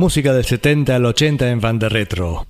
Música del 70 al 80 en Van de Retro.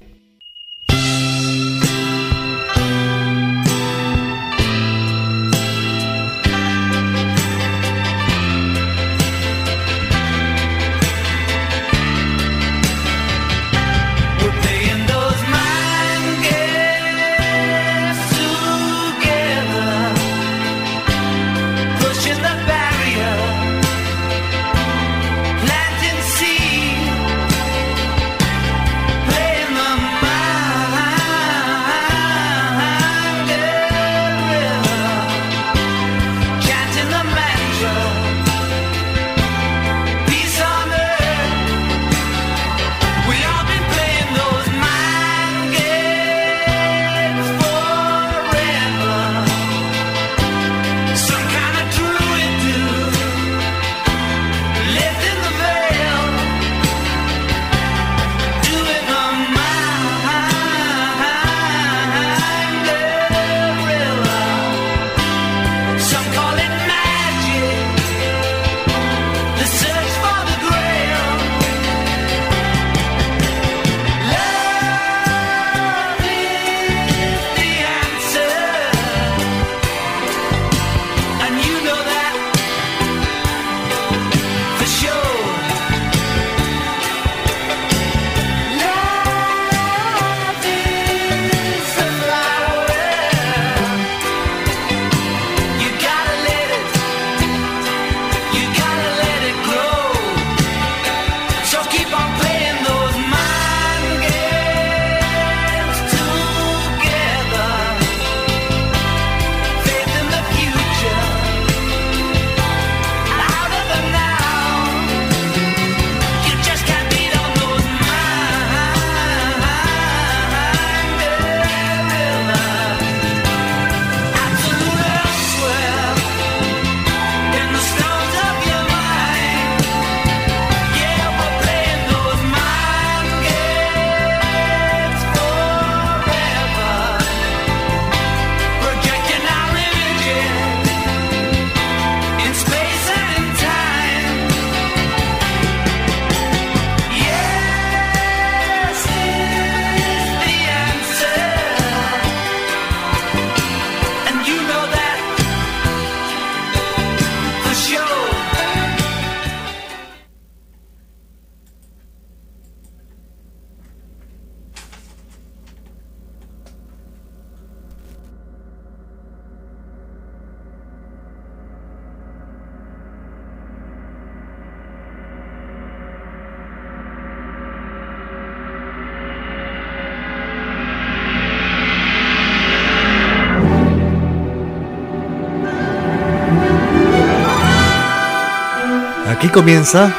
Comienza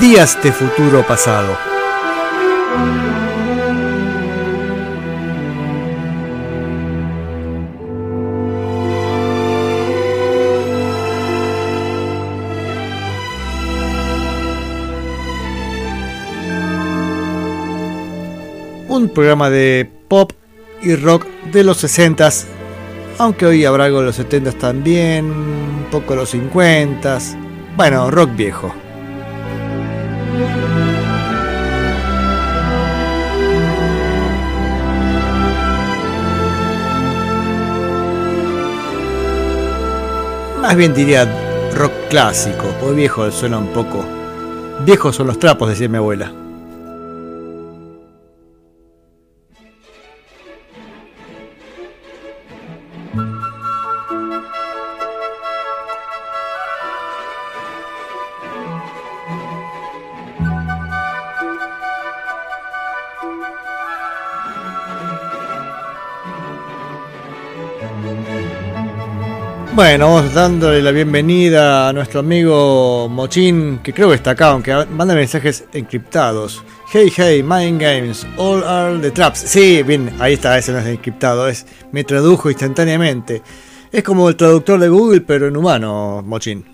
Días de futuro pasado. Un programa de pop y rock de los 60s, aunque hoy habrá algo de los 70s también, un poco de los 50s, bueno, rock viejo. Más bien diría rock clásico, porque viejo suena un poco. Viejos son los trapos, decía mi abuela. Bueno, vamos dándole la bienvenida a nuestro amigo Mochín, que creo que está acá, aunque manda mensajes encriptados. Hey, hey, Mind Games, all are the traps. Sí, bien, ahí está, ese no es encriptado, es, me tradujo instantáneamente. Es como el traductor de Google, pero en humano, Mochín.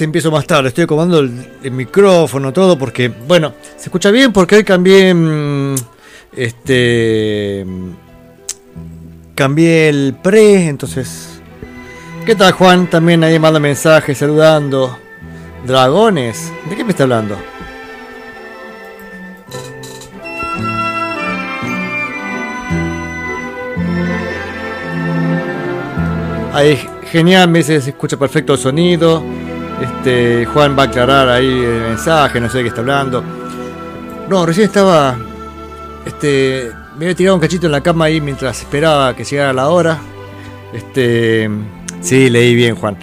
Empiezo más tarde, estoy acomodando el, micrófono, todo, porque, bueno, se escucha bien porque hoy cambié, mm, este, cambié el pre, entonces, ¿qué tal Juan? También ahí manda mensajes saludando. Dragones, ¿de qué me está hablando? Ahí, genial, me dice, se escucha perfecto el sonido. Este, Juan va a aclarar ahí el mensaje, no sé de qué está hablando. No, recién estaba. Este. Me había tirado un cachito en la cama ahí mientras esperaba que llegara la hora. Este. Sí, leí bien, Juan.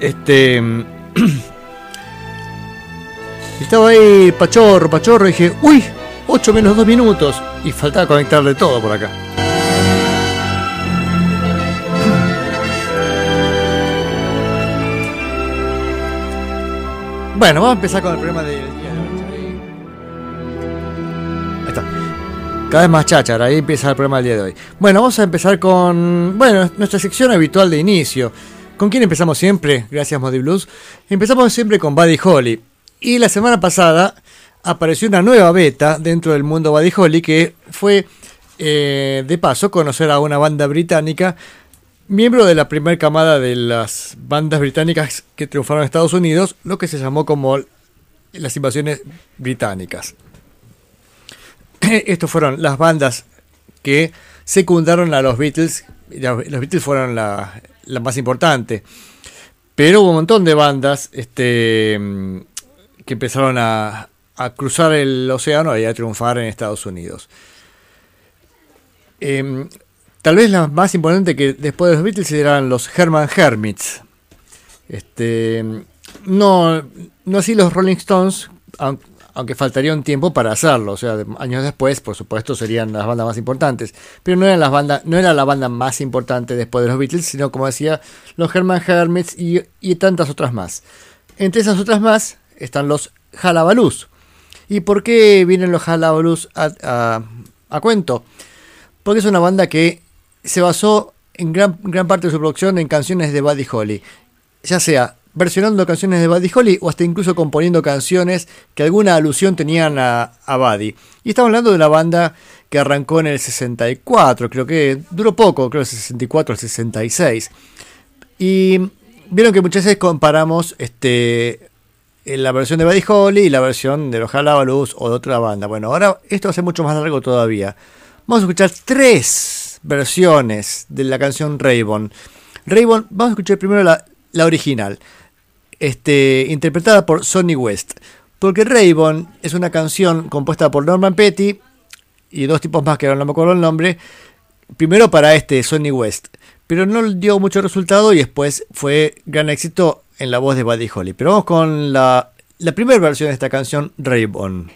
Este. estaba ahí pachorro, pachorro, dije, uy, 8 menos 2 minutos. Y faltaba conectarle todo por acá. Bueno, vamos a empezar con el problema del día de hoy. Ahí está. Cada vez más cháchara, ahí empieza el problema del día de hoy. Bueno, vamos a empezar con, bueno, nuestra sección habitual de inicio. ¿Con quién empezamos siempre? Gracias, Modi Blues. Empezamos siempre con Buddy Holly. Y la semana pasada apareció una nueva beta dentro del mundo Buddy Holly que fue, eh, de paso, conocer a una banda británica miembro de la primera camada de las bandas británicas que triunfaron en Estados Unidos, lo que se llamó como las invasiones británicas. Estos fueron las bandas que secundaron a los Beatles. Los Beatles fueron la, más importante. Pero hubo un montón de bandas este, que empezaron a, cruzar el océano y a triunfar en Estados Unidos. Em, Tal vez la más importante que después de los Beatles eran los Herman Hermits. Este, no, no así los Rolling Stones, aunque faltaría un tiempo para hacerlo. O sea, años después, por supuesto, serían las bandas más importantes. Pero no eran las bandas, no era la banda más importante después de los Beatles, sino como decía, los Herman Hermits y, tantas otras más. Entre esas otras más están los Halabalus. ¿Y por qué vienen los Halabalus a, a cuento? Porque es una banda que se basó en gran, gran parte de su producción en canciones de Buddy Holly, ya sea versionando canciones de Buddy Holly o hasta incluso componiendo canciones que alguna alusión tenían a, Buddy. Y estamos hablando de una banda que arrancó en el 64, creo que duró poco, creo el 64 al 66. Y vieron que muchas veces comparamos este, la versión de Buddy Holly y la versión de los Halabalus o de otra banda. Bueno, ahora esto va a ser mucho más largo todavía. Vamos a escuchar tres versiones de la canción Raybon. Raybon, vamos a escuchar primero la, original, este, interpretada por Sonny West. Porque Raybon es una canción compuesta por Norman Petty y dos tipos más que ahora no me acuerdo el nombre. Primero para este Sonny West, pero no dio mucho resultado y después fue gran éxito en la voz de Buddy Holly. Pero vamos con la, la primera versión de esta canción, Raybon.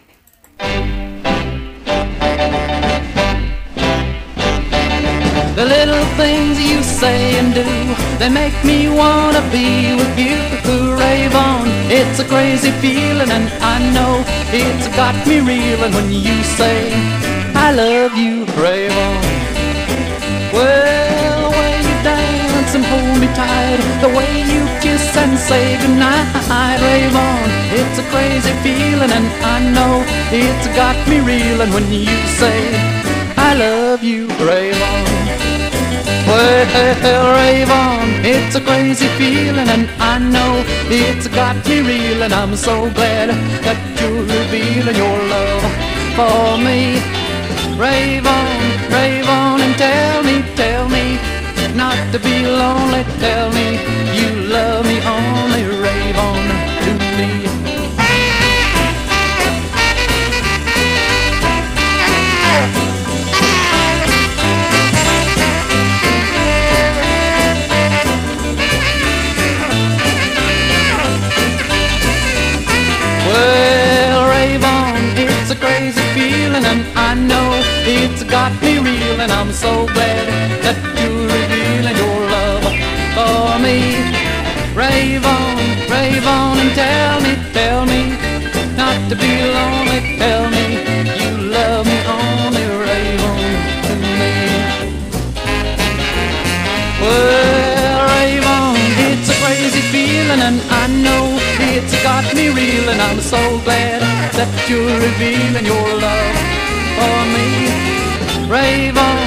They make me wanna be with you. Rave on, it's a crazy feeling, and I know it's got me reeling when you say, I love you, rave on. Well, the way you dance and hold me tight, the way you kiss and say goodnight, rave on. It's a crazy feeling, and I know it's got me reeling when you say, I love you, rave on. Well, rave on, it's a crazy feeling, and I know it's got me reeling. I'm so glad that you're revealing your love for me. Rave on, rave on, and tell me, tell me not to be lonely. Tell me you love me only. It's got me reeling. And I'm so glad that you're revealing your love for me. Rave on, rave on, and tell me, tell me not to be lonely. Tell me you love me only. Rave on to me. Well, rave on, it's a crazy feeling, and I know it's got me reeling. And I'm so glad that you're revealing your love for me. Rave on,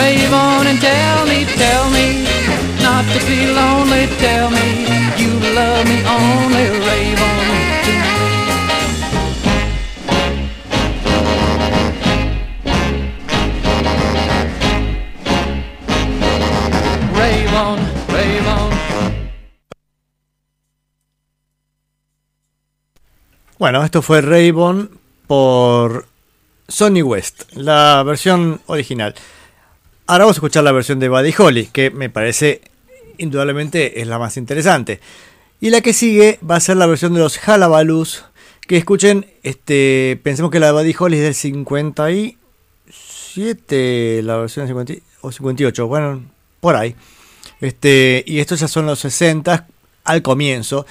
rave on and tell me, tell me not to be lonely. Tell me you love me only. Rave on rave on. Bueno, esto fue Raybon por Sonny West, la versión original. Ahora vamos a escuchar la versión de Buddy Holly, que me parece indudablemente es la más interesante. Y la que sigue va a ser la versión de los Halabalus, que escuchen, este, pensemos que la de Buddy Holly es del 57, la versión 50 o 58, bueno, por ahí. Este, y estos ya son los 60 al comienzo.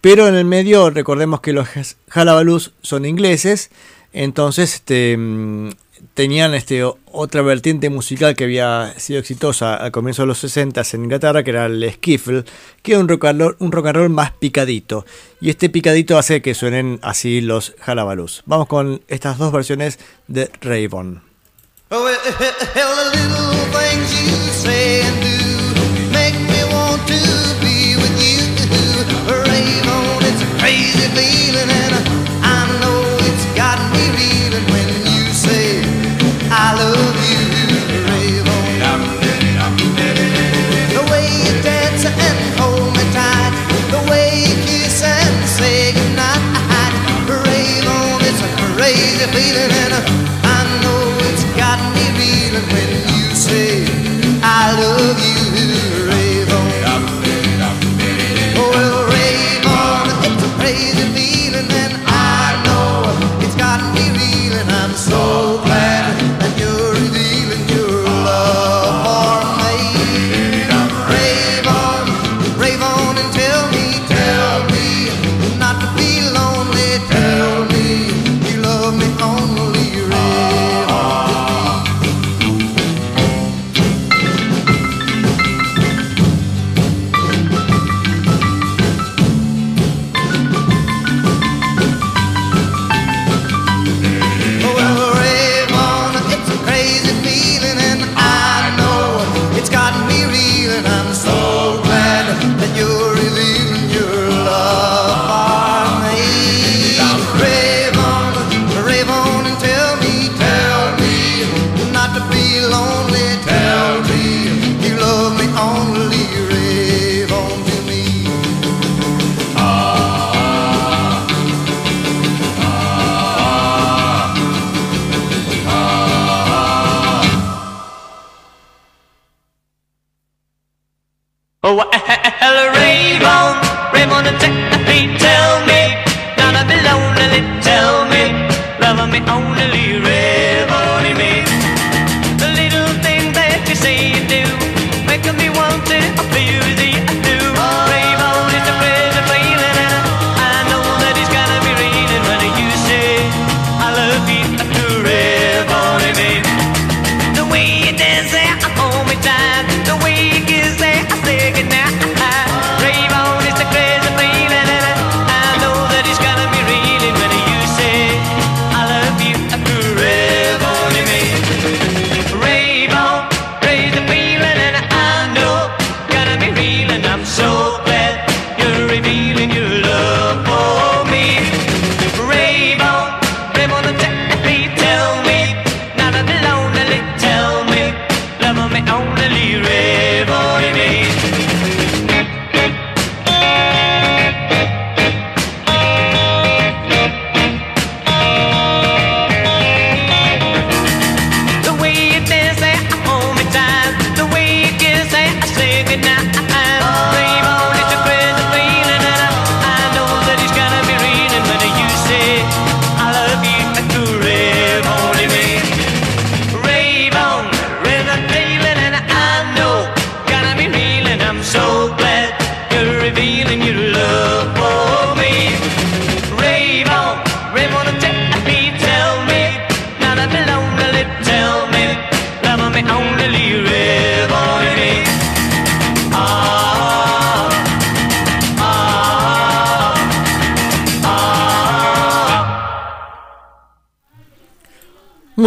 Pero en el medio recordemos que los Halabalus son ingleses, entonces este, mm, tenían este, otra vertiente musical que había sido exitosa al comienzo de los 60 en Inglaterra, que era el skiffle, que era un rock, and roll, un rock and roll más picadito. Y este picadito hace que suenen así los Halabalus. Vamos con estas dos versiones de Raybon.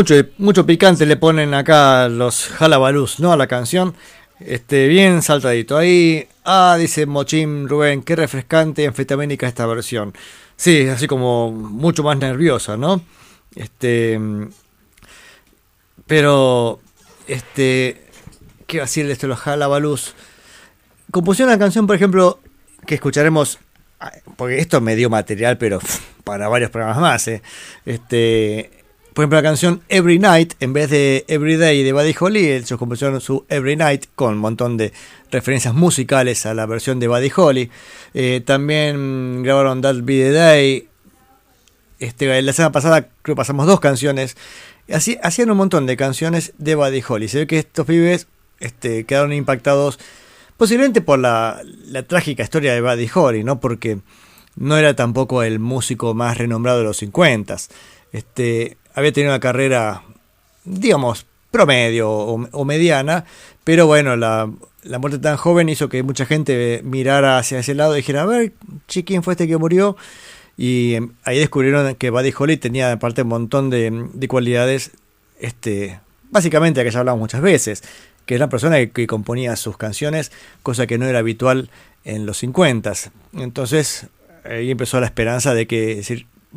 Mucho, mucho picante le ponen acá los jalabalús, ¿no? A la canción. Este, bien saltadito. Ahí, ah, dice Mochín Rubén, qué refrescante y anfetamínica esta versión. Sí, así como mucho más nerviosa, ¿no? Este, pero, este, ¿qué va a decir de esto? Los jalabalús. Compusieron una canción, por ejemplo, que escucharemos, ah, porque esto me dio material, pero para varios programas más. ¿eh? Este, por ejemplo, la canción Every Night, en vez de Every Day de Buddy Holly, ellos compusieron su Every Night con un montón de referencias musicales a la versión de Buddy Holly. Eh, también grabaron That Be the Day. Este, la semana pasada creo que pasamos dos canciones. Así, hacían un montón de canciones de Buddy Holly. Se ve que estos pibes este, quedaron impactados posiblemente por la, la trágica historia de Buddy Holly, ¿no? Porque no era tampoco el músico más renombrado de los 50. Este, había tenido una carrera, digamos, promedio o, mediana, pero bueno, la, muerte tan joven hizo que mucha gente mirara hacia ese lado y dijera, a ver, ¿quién fue este que murió? Y em, ahí descubrieron que Buddy Holly tenía aparte un montón de, cualidades, este, básicamente que ya hablamos muchas veces, que era una persona que, componía sus canciones, cosa que no era habitual en los 50. Entonces ahí empezó la esperanza de que,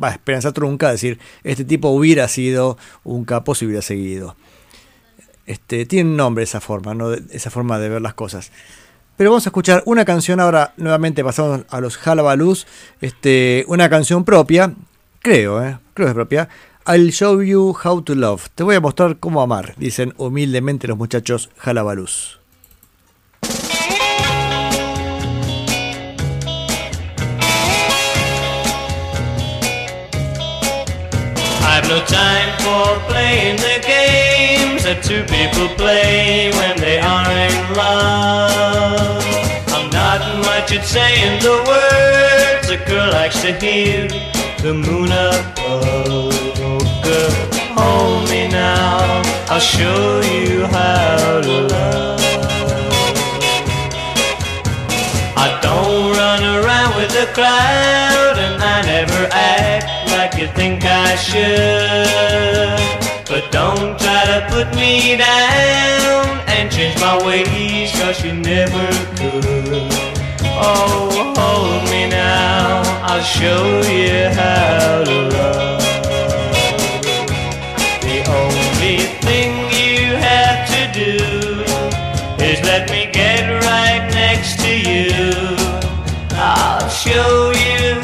va, esperanza trunca, decir, este tipo hubiera sido un capo si hubiera seguido. Este, tiene un nombre esa forma, ¿no? esa forma de ver las cosas. Pero vamos a escuchar una canción ahora, nuevamente pasamos a los Jalabalus, este, una canción propia, creo, ¿eh? creo que es propia. I'll show you how to love. Te voy a mostrar cómo amar, dicen humildemente los muchachos Jalabalus. No time for playing the games that two people play when they are in love. I'm not much at saying the words a girl likes to hear. The moon above, girl, hold me now. I'll show you how to love. I don't run around with the crowd you think I should. But don't try to put me down and change my ways, cause you never could. Oh, hold me now, I'll show you how to love. The only thing you have to do is let me get right next to you. I'll show you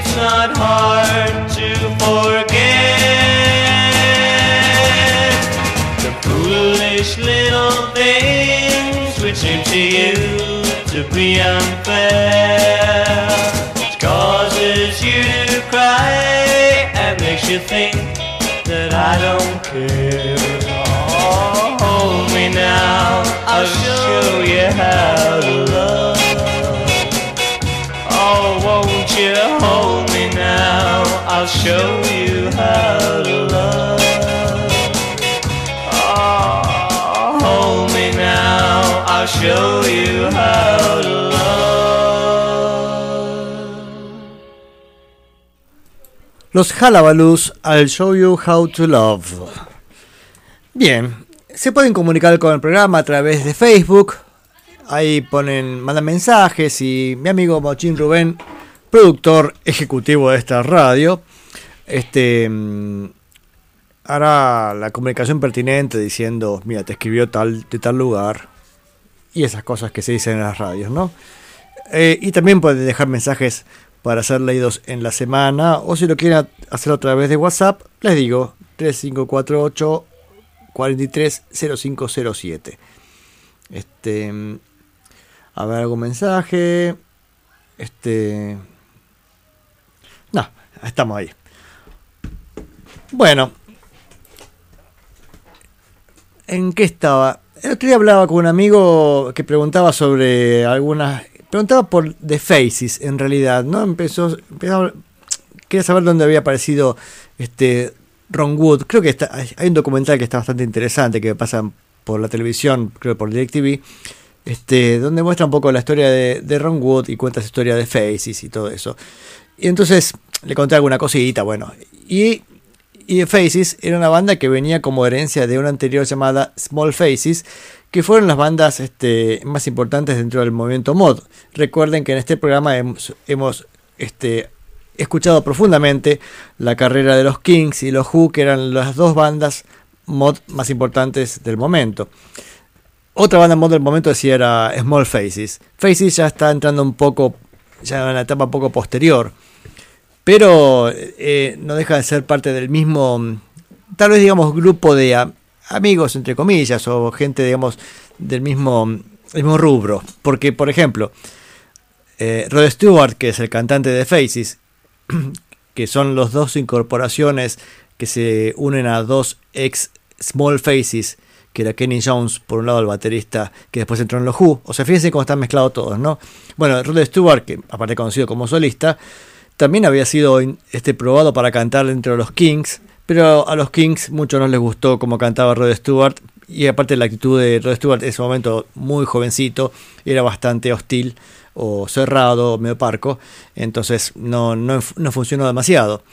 it's not hard seem to you to be unfair. It causes you to cry and makes you think that I don't care. Oh, hold me now, I'll show you how to love. Oh, won't you hold me now? I'll show you how to love. Show you how to love. Los Jalabalus, I'll show you how to love. Bien, se pueden comunicar con el programa a través de Facebook. Ahí ponen, mandan mensajes y mi amigo Mochín Rubén, productor ejecutivo de esta radio, este mm, hará la comunicación pertinente diciendo, mira, te escribió tal de tal lugar y esas cosas que se dicen en las radios, ¿no? Eh, y también pueden dejar mensajes para ser leídos en la semana o si lo quieren hacer a través de WhatsApp, les digo 3548 430507. Este a ver algún mensaje. Este no, estamos ahí. Bueno, ¿en qué estaba? El otro día hablaba con un amigo que preguntaba sobre algunas. Preguntaba por The Faces, en realidad, ¿no? Empezó. empezó quería saber dónde había aparecido este Ron Wood. Creo que está, hay un documental que está bastante interesante que pasa por la televisión, creo por DirecTV, este, donde muestra un poco la historia de, Ron Wood y cuenta su historia de Faces y todo eso. Y entonces le conté alguna cosita, bueno. Y, y Faces era una banda que venía como herencia de una anterior llamada Small Faces, que fueron las bandas este, más importantes dentro del movimiento mod. Recuerden que en este programa hemos, este, escuchado profundamente la carrera de los Kings y los Who, que eran las dos bandas mod más importantes del momento. Otra banda mod del momento decía era Small Faces. Faces ya está entrando un poco, ya en la etapa un poco posterior, pero eh, no deja de ser parte del mismo, tal vez digamos, grupo de amigos, entre comillas, o gente, digamos, del mismo, mismo rubro. Porque, por ejemplo, eh, Rod Stewart, que es el cantante de Faces, que son los dos incorporaciones que se unen a dos ex Small Faces, que era Kenny Jones, por un lado el baterista que después entró en los Who. O sea, fíjense cómo están mezclados todos, ¿no? Bueno, Rod Stewart, que aparte conocido como solista, también había sido este, probado para cantar dentro de los Kings, pero a los Kings mucho no les gustó cómo cantaba Rod Stewart, y aparte la actitud de Rod Stewart en ese momento muy jovencito, era bastante hostil o cerrado, medio parco, entonces no, no, no funcionó demasiado.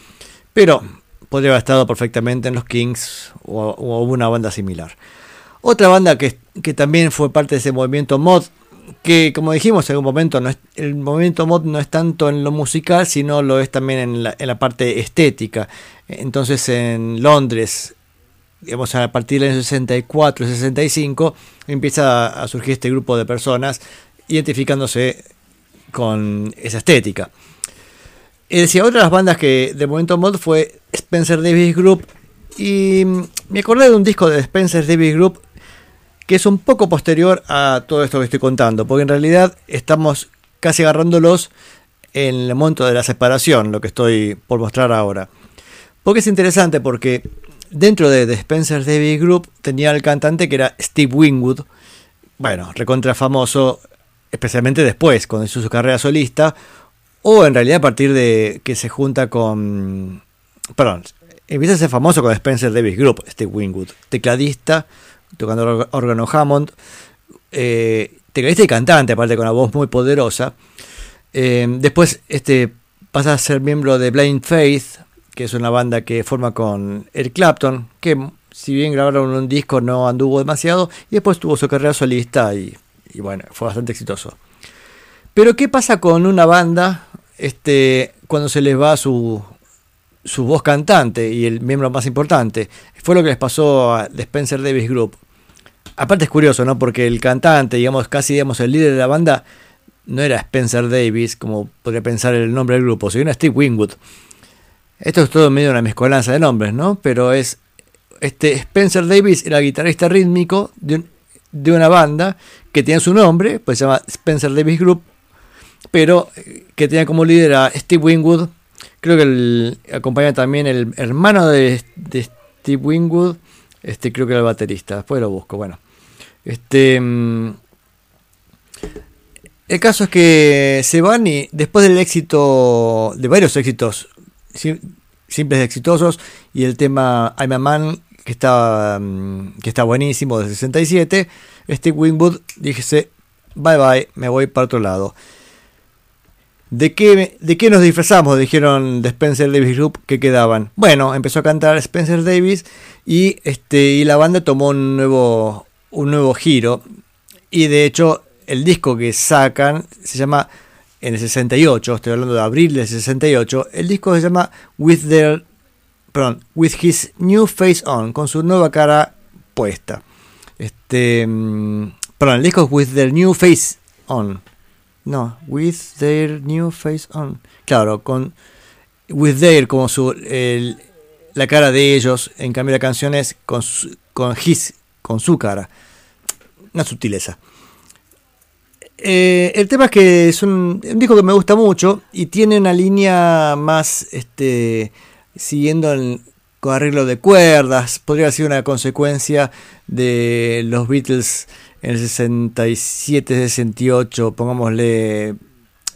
Pero podría haber estado perfectamente en los Kings o, o una banda similar. Otra banda que, que también fue parte de ese movimiento mod, que como dijimos en algún momento, no es, el movimiento mod no es tanto en lo musical, sino lo es también en la, en la parte estética. Entonces en Londres, digamos a partir del año 64, 65, empieza a surgir este grupo de personas identificándose con esa estética. Y decía, otra de las bandas que de momento mod fue Spencer Davis Group. Y mm, me acordé de un disco de Spencer Davis Group que es un poco posterior a todo esto que estoy contando, porque en realidad estamos casi agarrándolos en el momento de la separación, lo que estoy por mostrar ahora. Porque es interesante porque dentro de The Spencer Davis Group tenía el cantante que era Steve Wingwood, bueno, recontra famoso, especialmente después, cuando hizo su carrera solista, o en realidad a partir de que se junta con... Perdón, empieza a ser famoso con Spencer Davis Group, Steve Wingwood, tecladista, tocando org- órgano Hammond, eh, tecladista y cantante, aparte con una voz muy poderosa. Eh, después este, pasa a ser miembro de Blind Faith, que es una banda que forma con Eric Clapton, que si bien grabaron un disco no anduvo demasiado, y después tuvo su carrera solista y, y bueno, fue bastante exitoso. Pero ¿qué pasa con una banda este, cuando se les va su, su voz cantante y el miembro más importante? Fue lo que les pasó a The Spencer Davis Group. Aparte es curioso, ¿no? Porque el cantante, digamos, casi digamos, el líder de la banda, no era Spencer Davis, como podría pensar el nombre del grupo, sino Steve Wingwood. Esto es todo medio una mezcolanza de nombres, ¿no? Pero es. Este Spencer Davis era guitarrista rítmico de una banda que tiene su nombre, pues se llama Spencer Davis Group, pero eh, que tenía como líder a Steve Wingwood. Creo que el, acompaña también el hermano de, Steve Wingwood, este creo que era el baterista, después lo busco, bueno. Este. mm, el caso es que se van y después del éxito, de varios éxitos sim- simples y exitosos, y el tema I'm a Man, que está, mm, que está buenísimo, de 67, Steve Wingwood dice, bye bye, me voy para otro lado. ¿De qué, ¿De qué nos disfrazamos? Dijeron de Spencer Davis Group que quedaban. Bueno, empezó a cantar Spencer Davis y, este, y la banda tomó un nuevo, un nuevo giro. Y de hecho, el disco que sacan se llama en el 68, estoy hablando de abril del 68. El disco se llama With Their, perdón, With His New Face On, con su nueva cara puesta. Este, mm, perdón, el disco es With Their New Face On. No, with their new face on. Claro, con with their como su la cara de ellos. En cambio la canción es con su- con his, con su cara. Una sutileza. Eh, el tema es que es un, un disco que me gusta mucho y tiene una línea más este siguiendo el- con arreglo de cuerdas. Podría ser una consecuencia de los Beatles en el 67, 68, pongámosle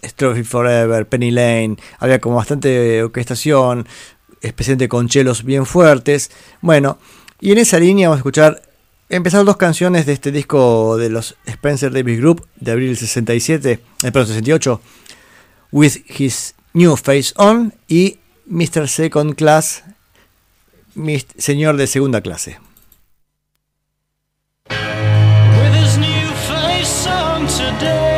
Strophy Forever, Penny Lane, había como bastante orquestación, especialmente con chelos bien fuertes. Bueno, y en esa línea vamos a escuchar, empezar dos canciones de este disco de los Spencer Davis Group de abril 67, eh, perdón, 68, With His New Face On y Mr. Second Class, Señor de Segunda Clase. day.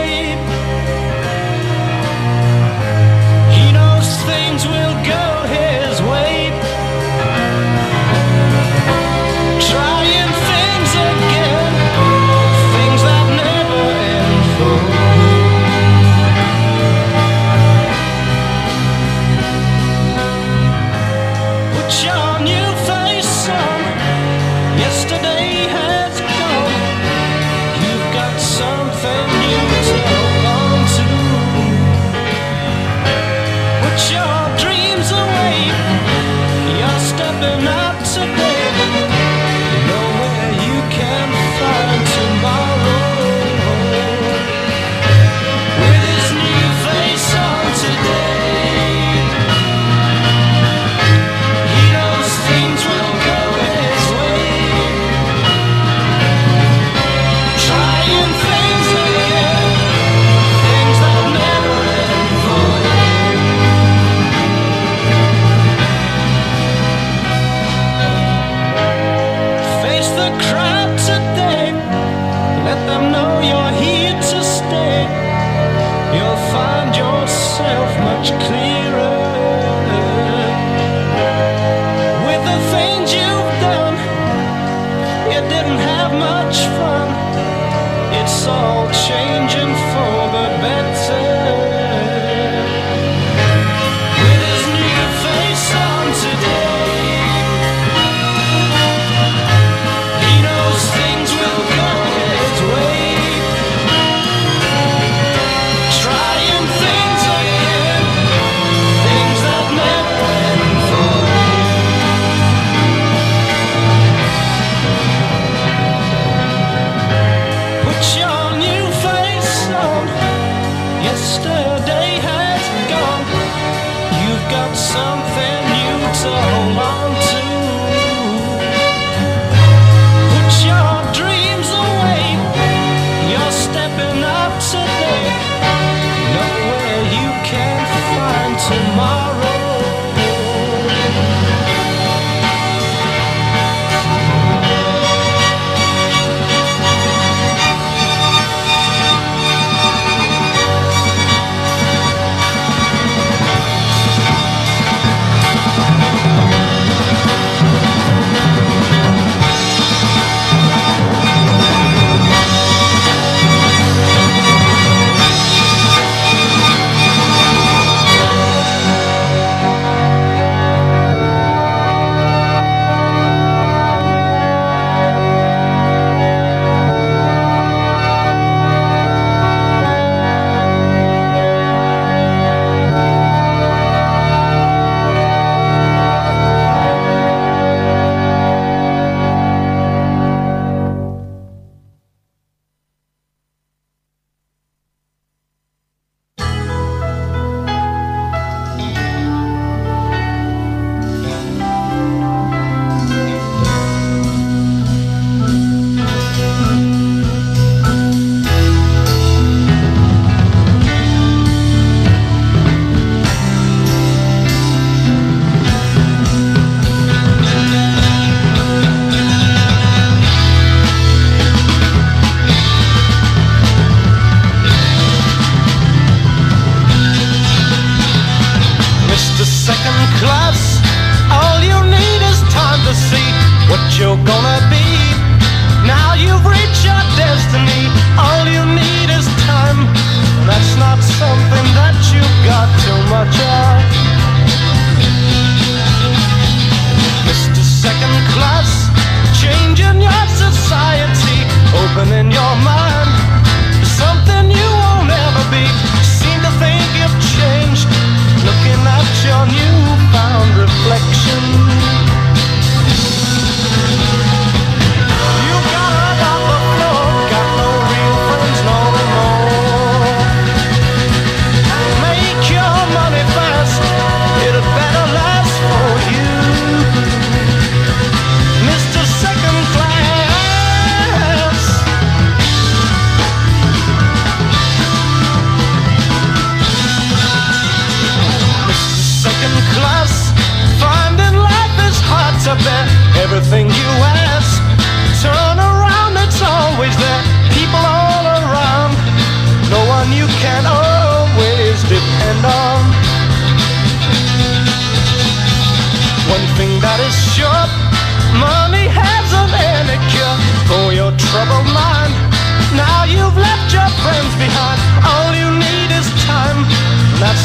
woman in your mind. Something you won't ever be. Seem to think you've changed. Looking at your new-found reflection.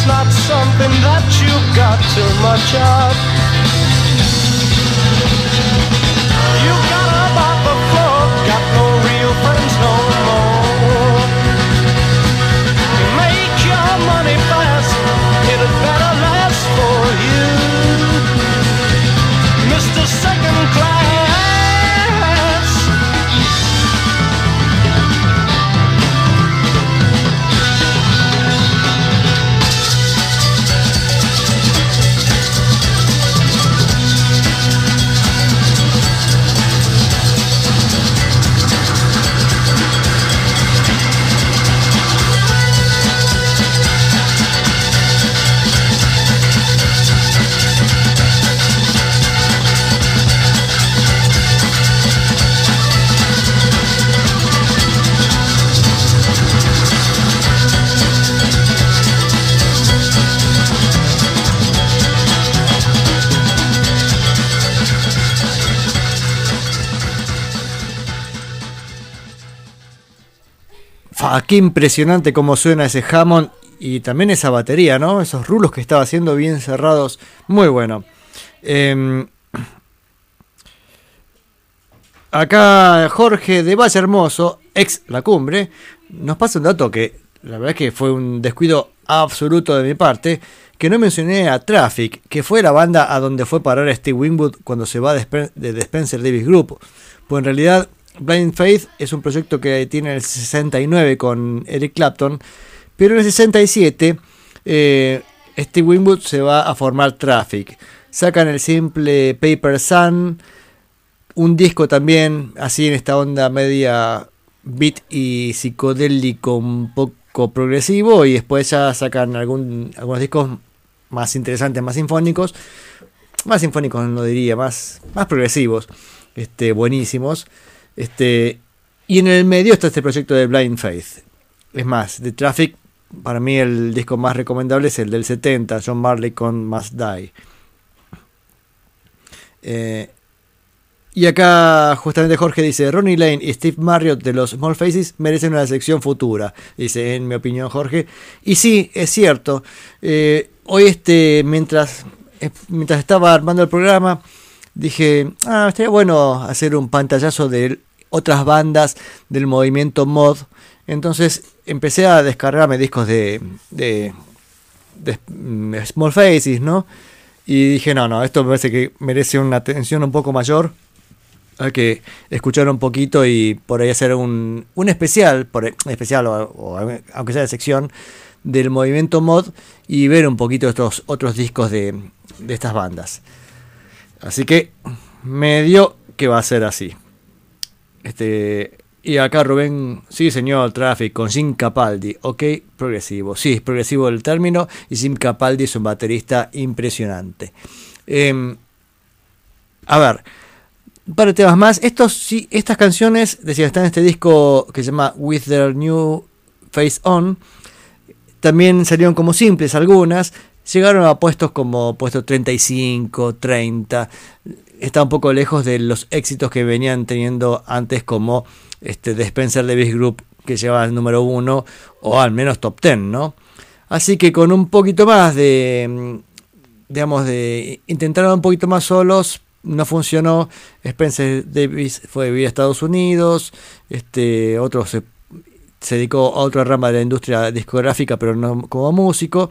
Not something that you've got too much of. Fa, qué impresionante cómo suena ese Hammond y también esa batería, ¿no? Esos rulos que estaba haciendo bien cerrados. Muy bueno. Eh, acá Jorge de Valle Hermoso, ex La Cumbre, nos pasa un dato que la verdad que fue un descuido absoluto de mi parte, que no mencioné a Traffic, que fue la banda a donde fue parar Steve Wingwood cuando se va de, Spencer Davis Group. Pues en realidad Blind Faith es un proyecto que tiene el 69 con Eric Clapton, pero en el 67 eh, Steve Wingwood se va a formar Traffic. Sacan el simple Paper Sun, un disco también así en esta onda media beat y psicodélico un poco progresivo y después ya sacan algunos discos más interesantes, más sinfónicos, más sinfónicos no diría, más, más progresivos, este, buenísimos. Este, y en el medio está este proyecto de Blind Faith. Es más, de Traffic, para mí el disco más recomendable es el del 70, John Marley con Must Die. Eh, y acá justamente Jorge dice, Ronnie Lane y Steve Marriott de los Small Faces merecen una sección futura, dice en mi opinión Jorge. Y sí, es cierto. Eh, hoy este, mientras, eh, mientras estaba armando el programa, dije, ah, estaría bueno hacer un pantallazo de otras bandas del movimiento mod. Entonces empecé a descargarme discos de, de, Small Faces, ¿no? Y dije, no, no, esto me parece que merece una atención un poco mayor. Hay que escuchar un poquito y por ahí hacer un, un especial, por, especial o, aunque sea de sección, del movimiento mod y ver un poquito estos otros discos de, de estas bandas. Así que me dio que va a ser así. Este, y acá Rubén, sí señor, Traffic con Jim Capaldi, ok, progresivo, sí, es progresivo el término y Jim Capaldi es un baterista impresionante. Eh, a ver, un par de temas más. Estos, sí, estas canciones, decía, están en este disco que se llama With Their New Face On. También salieron como simples algunas. Llegaron a puestos como puesto 35, 30. Está un poco lejos de los éxitos que venían teniendo antes como este The Spencer Davis Group que llevaba el número uno o al menos top 10, ¿no? Así que con un poquito más de, digamos, de intentaron un poquito más solos, no funcionó. Spencer Davis fue a vivir a Estados Unidos, este otro se dedicó a otra rama de la industria discográfica, pero no como músico.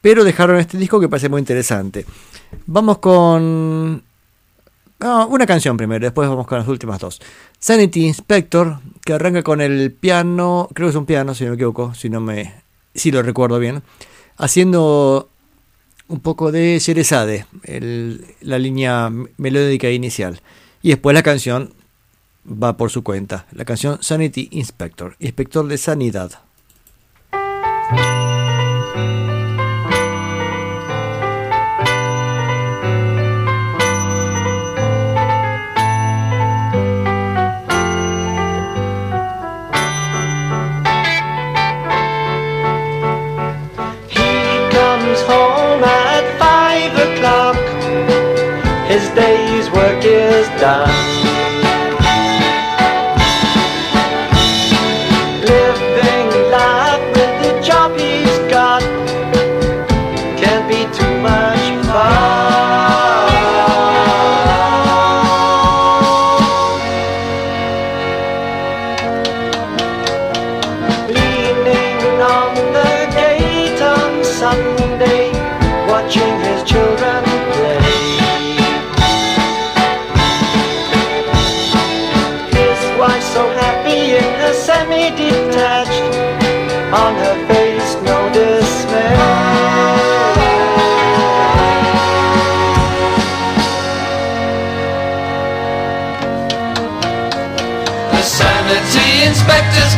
Pero dejaron este disco que parece muy interesante. Vamos con una canción primero, después vamos con las últimas dos. Sanity Inspector, que arranca con el piano, creo que es un piano, si no me equivoco, si no me, si lo recuerdo bien, haciendo un poco de Sherezade, la línea melódica inicial. Y después la canción va por su cuenta. La canción Sanity Inspector, inspector de sanidad. His day's work is done.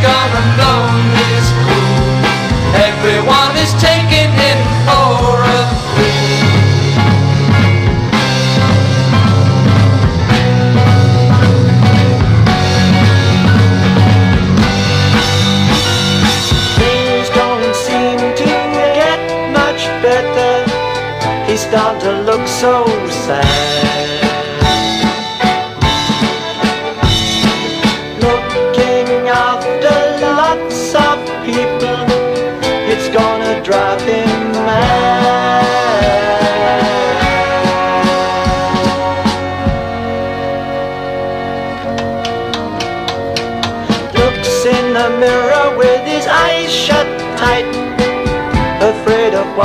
gonna know.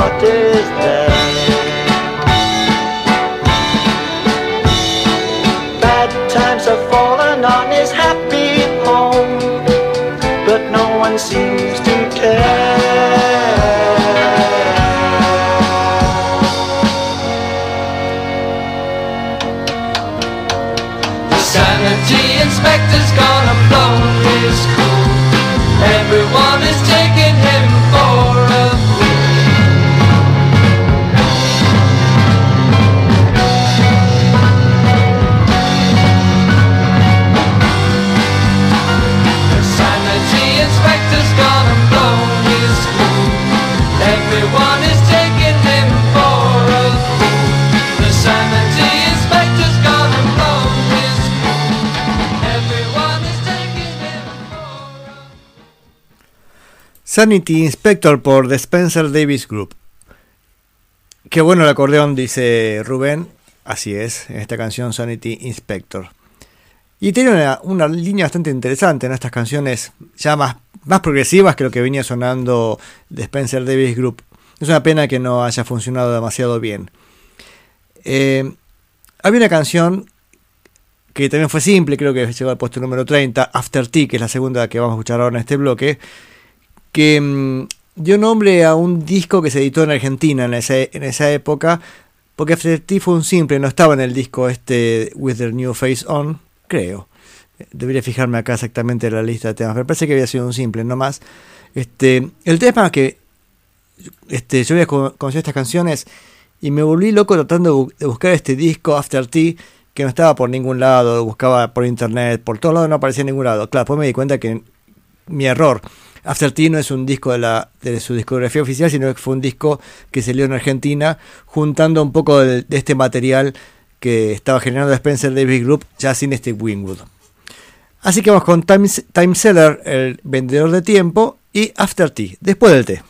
What is there. Sanity Inspector por The Spencer Davis Group. Qué bueno el acordeón, dice Rubén. Así es, en esta canción Sanity Inspector. Y tiene una, línea bastante interesante en estas canciones ya más, más progresivas que lo que venía sonando de Spencer Davis Group. Es una pena que no haya funcionado demasiado bien. Eh, había una canción que también fue simple, creo que llegó al puesto número 30, After Tea, que es la segunda que vamos a escuchar ahora en este bloque, que mm, dio nombre a un disco que se editó en Argentina en esa, en esa época, porque Tea fue un simple, no estaba en el disco este With the New Face On, creo. Debería fijarme acá exactamente en la lista de temas, pero parece que había sido un simple, no más. Este, el tema que este, yo había co- conocido estas canciones y me volví loco tratando de bu- de buscar este disco After Tea que no estaba por ningún lado, buscaba por internet, por todos lados no aparecía en ningún lado. Claro, después me di cuenta que mi error. After Tea no es un disco de, la, de su discografía oficial, sino que fue un disco que salió en Argentina, juntando un poco de, este material que estaba generando Spencer Davis Group ya sin este Wingwood. Así que vamos con Time, Time Seller, el vendedor de tiempo, y After Tea, después del té.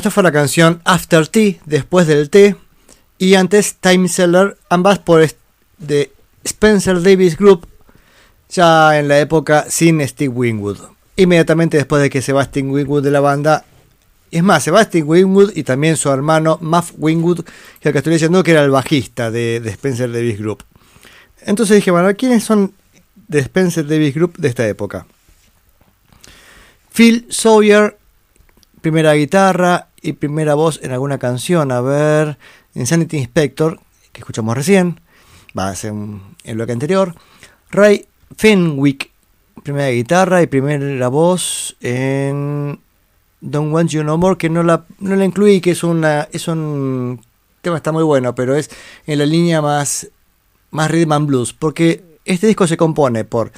Esta fue la canción After Tea, después del té, y antes Time Seller, ambas por de Spencer Davis Group, ya en la época sin Steve Wingwood. Inmediatamente después de que se va Steve Wingwood de la banda, es más, se va Steve Wingwood y también su hermano Muff Wingwood, que al que estoy diciendo que era el bajista de, de Spencer Davis Group. Entonces dije, bueno, ¿quiénes son de Spencer Davis Group de esta época? Phil Sawyer, primera guitarra y primera voz en alguna canción. A ver, Insanity Inspector, que escuchamos recién, va a ser un- el bloque anterior. Ray Fenwick, primera guitarra y primera voz en Don't Want You No More, que no la, no la incluí, que es, una, es un tema está muy bueno, pero es en la línea más, más rhythm and blues, porque este disco se compone por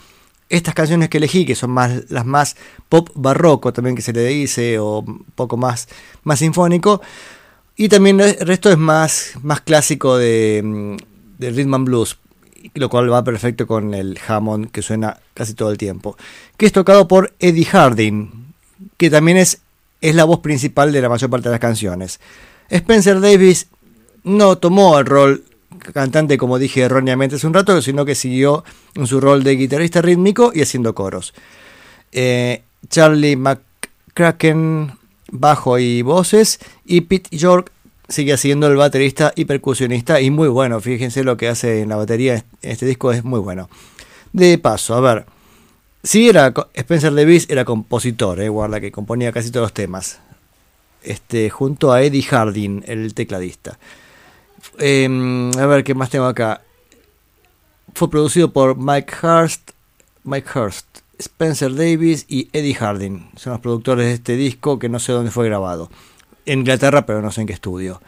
estas canciones que elegí, que son más las más pop barroco también que se le dice, o un poco más, más sinfónico, y también el resto es más, más clásico de, mm, de rhythm and blues, lo cual va perfecto con el Hammond que suena casi todo el tiempo, que es tocado por Eddie Harding, que también es, es la voz principal de la mayor parte de las canciones. Spencer Davis no tomó el rol cantante, como dije erróneamente hace un rato, sino que siguió en su rol de guitarrista rítmico y haciendo coros. Eh, Charlie McCracken, bajo y voces, y Pete York sigue siendo el baterista y percusionista, y muy bueno, fíjense lo que hace en la batería, este disco es muy bueno. De paso, a ver, si era Spencer Davis era compositor, eh, guarda que componía casi todos los temas. Este, junto a Eddie Harding, el tecladista. Eh, a ver, ¿qué más tengo acá? fue producido por Mike Hurst, Mike Hurst, Spencer Davis y Eddie Harding. Son los productores de este disco que no sé dónde fue grabado. En Inglaterra, pero no sé en qué estudio.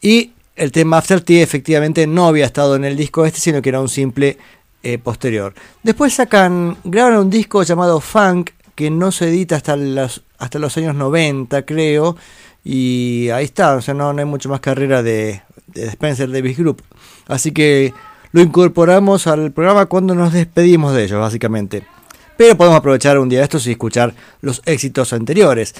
Y el tema After Tea efectivamente no había estado en el disco este, sino que era un simple eh, posterior. Después sacan, graban un disco llamado Funk, que no se edita hasta los, hasta los años 90, creo. Y ahí está, o sea, no, no hay mucho más carrera de Spencer Davis Group. Así que lo incorporamos al programa cuando nos despedimos de ellos, básicamente. Pero podemos aprovechar un día de estos y escuchar los éxitos anteriores.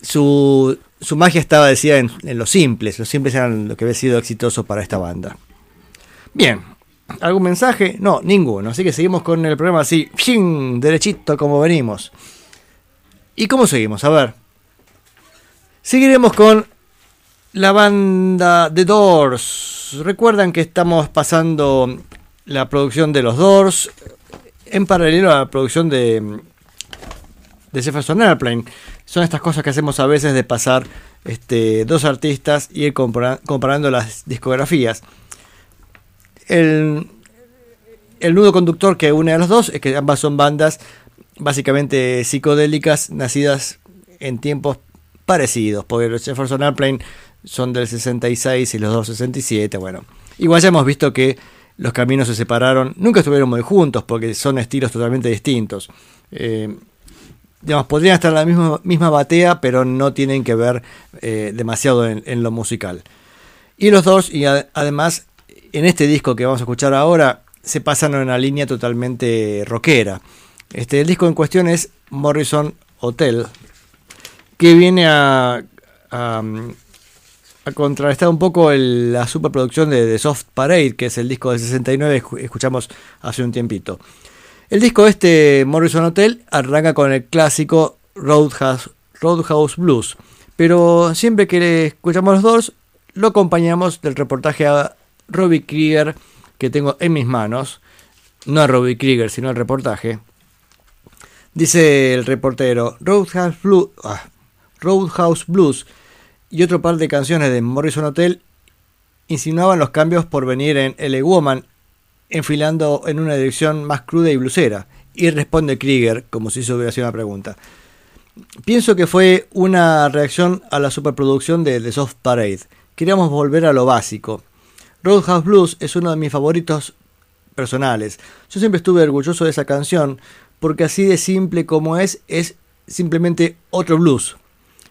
Su, su magia estaba decía en, en los simples. Los simples eran lo que había sido exitoso para esta banda. Bien, ¿algún mensaje? No, ninguno. Así que seguimos con el programa así, ¡fin! derechito como venimos. ¿Y cómo seguimos? A ver. Seguiremos con la banda The Doors. Recuerdan que estamos pasando la producción de los Doors en paralelo a la producción de, de Jefferson Airplane. Son estas cosas que hacemos a veces de pasar este, dos artistas y ir compara- comparando las discografías. El, el nudo conductor que une a los dos es que ambas son bandas básicamente psicodélicas nacidas en tiempos parecidos, porque los Jefferson Airplane son del 66 y los dos 67, bueno. Igual ya hemos visto que los caminos se separaron, nunca estuvieron muy juntos porque son estilos totalmente distintos. Eh, digamos, podrían estar en la misma, misma batea, pero no tienen que ver eh, demasiado en, lo musical. Y los dos, y a- además, en este disco que vamos a escuchar ahora, se pasan en una línea totalmente rockera. Este, el disco en cuestión es Morrison Hotel, que viene a, a, a contrarrestar un poco la superproducción de, de Soft Parade, que es el disco de 69 que escu- escuchamos hace un tiempito. El disco este, Morrison Hotel, arranca con el clásico Roadhouse, Roadhouse Blues, pero siempre que escuchamos los dos, lo acompañamos del reportaje a Robbie Krieger que tengo en mis manos, no a Robbie Krieger, sino el reportaje. Dice el reportero, Roadhouse Blues, ah, Roadhouse Blues y otro par de canciones de Morrison Hotel insinuaban los cambios por venir en LA Woman, enfilando en una dirección más cruda y blusera. Y responde Krieger, como si eso hubiera sido una pregunta. Pienso que fue una reacción a la superproducción de The Soft Parade. Queríamos volver a lo básico. Roadhouse Blues es uno de mis favoritos personales. Yo siempre estuve orgulloso de esa canción porque así de simple como es, es simplemente otro blues.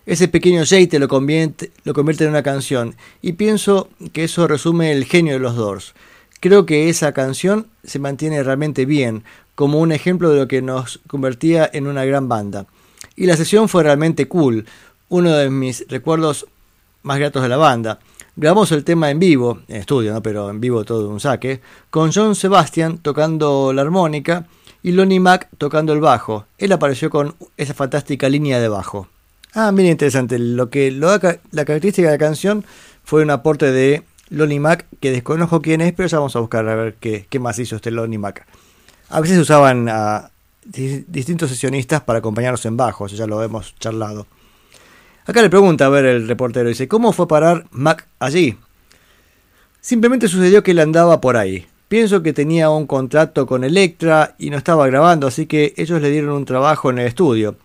Ese pequeño te lo convierte, lo convierte en una canción y pienso que eso resume el genio de los Doors. Creo que esa canción se mantiene realmente bien, como un ejemplo de lo que nos convertía en una gran banda. Y la sesión fue realmente cool, uno de mis recuerdos más gratos de la banda. Grabamos el tema en vivo, en estudio, ¿no? pero en vivo todo un saque, con John Sebastian tocando la armónica y Lonnie Mac tocando el bajo. Él apareció con esa fantástica línea de bajo. Ah, bien interesante. Lo que lo la característica de la canción fue un aporte de Lonnie Mac, que desconozco quién es, pero ya vamos a buscar a ver qué, qué más hizo este Lonnie Mac. A veces usaban a di- distintos sesionistas para acompañarnos en bajo, eso ya lo hemos charlado. Acá le pregunta, a ver, el reportero, dice, ¿cómo fue parar Mac allí? Simplemente sucedió que él andaba por ahí. Pienso que tenía un contrato con Electra y no estaba grabando, así que ellos le dieron un trabajo en el estudio.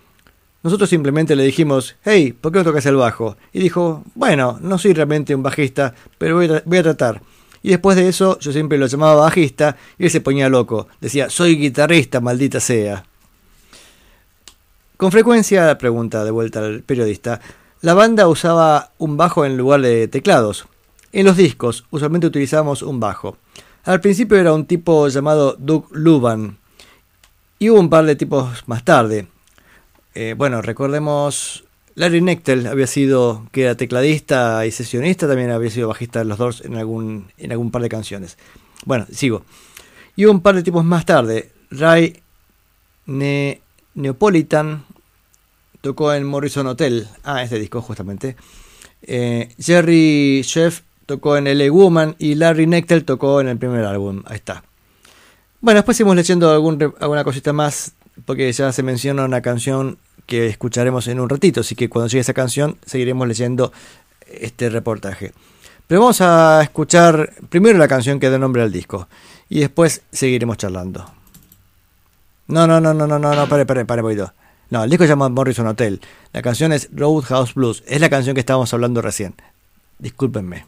Nosotros simplemente le dijimos, hey, ¿por qué no tocas el bajo? Y dijo, bueno, no soy realmente un bajista, pero voy a, tratar. Y después de eso yo siempre lo llamaba bajista y él se ponía loco. Decía, soy guitarrista, maldita sea. Con frecuencia, pregunta de vuelta al periodista, la banda usaba un bajo en lugar de teclados. En los discos usualmente utilizábamos un bajo. Al principio era un tipo llamado Doug Luban y hubo un par de tipos más tarde. Eh, bueno, recordemos Larry Nectel había sido que era tecladista y sesionista, también había sido bajista de los Doors en algún en algún par de canciones. Bueno, sigo. Y un par de tipos más tarde. Ray Ne Neapolitan tocó en Morrison Hotel. Ah, este disco justamente. Eh, Jerry Sheff tocó en LA Woman y Larry Nectel tocó en el primer álbum. Ahí está. Bueno, después seguimos leyendo alguna cosita más porque ya se menciona una canción que escucharemos en un ratito, así que cuando llegue esa canción seguiremos leyendo este reportaje. Pero vamos a escuchar primero la canción que da nombre al disco. y después seguiremos charlando. No, no, no, no, no, no, no, pare, pare, pare, poquito. No, el disco se llama Morrison Hotel. La canción es Roadhouse Blues. Es la canción que estábamos hablando recién. Discúlpenme.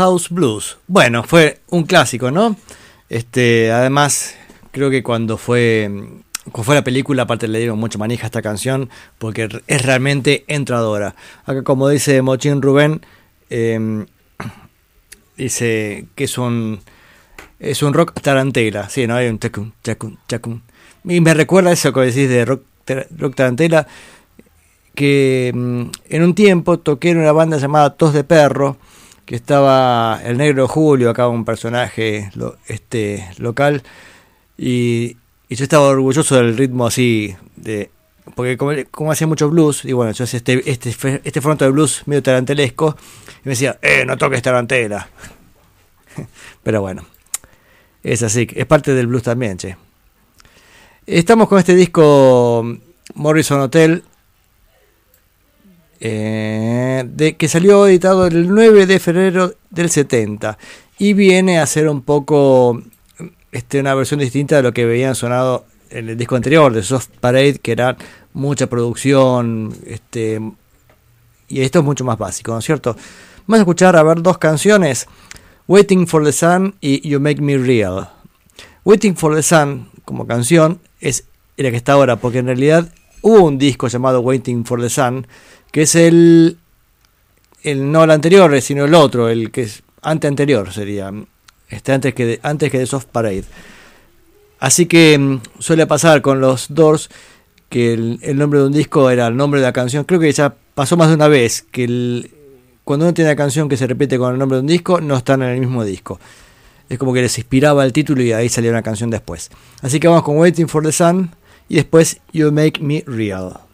Roadhouse Blues. Bueno, fue un clásico, ¿no? Este, además, creo que cuando fue, cuando fue la película, aparte le dieron mucha manija a esta canción, porque es realmente entradora. Acá, como dice Mochín Rubén, eh, dice que es un, es un rock tarantela. Sí, ¿no? Hay un chacum, chacum, chacum. Y me recuerda eso que decís de rock, rock tarantela, que mm, en un tiempo toqué en una banda llamada Tos de Perro, que estaba el negro Julio, acá un personaje este, local, y, yo estaba orgulloso del ritmo así, de porque como, hacía mucho blues, y bueno, yo hacía este, este, este fronto de blues medio tarantelesco, y me decía, eh, no toques tarantela. Pero bueno, es así, es parte del blues también, che. Estamos con este disco Morrison Hotel, eh, de, que salió editado el 9 de febrero del 70 y viene a ser un poco este, una versión distinta de lo que veían sonado en el disco anterior de Soft Parade que era mucha producción este y esto es mucho más básico, ¿no es cierto? Vamos a escuchar a ver dos canciones Waiting for the Sun y You Make Me Real Waiting for the Sun como canción es la que está ahora porque en realidad hubo un disco llamado Waiting for the Sun que es el, el no el anterior, sino el otro, el que es ante anterior sería, este antes que de, antes que de Soft Parade. Así que mm, suele pasar con los Doors que el, el nombre de un disco era el nombre de la canción. Creo que ya pasó más de una vez que el, cuando uno tiene una canción que se repite con el nombre de un disco, no están en el mismo disco. Es como que les inspiraba el título y ahí salía una canción después. Así que vamos con Waiting for the Sun y después You Make Me Real.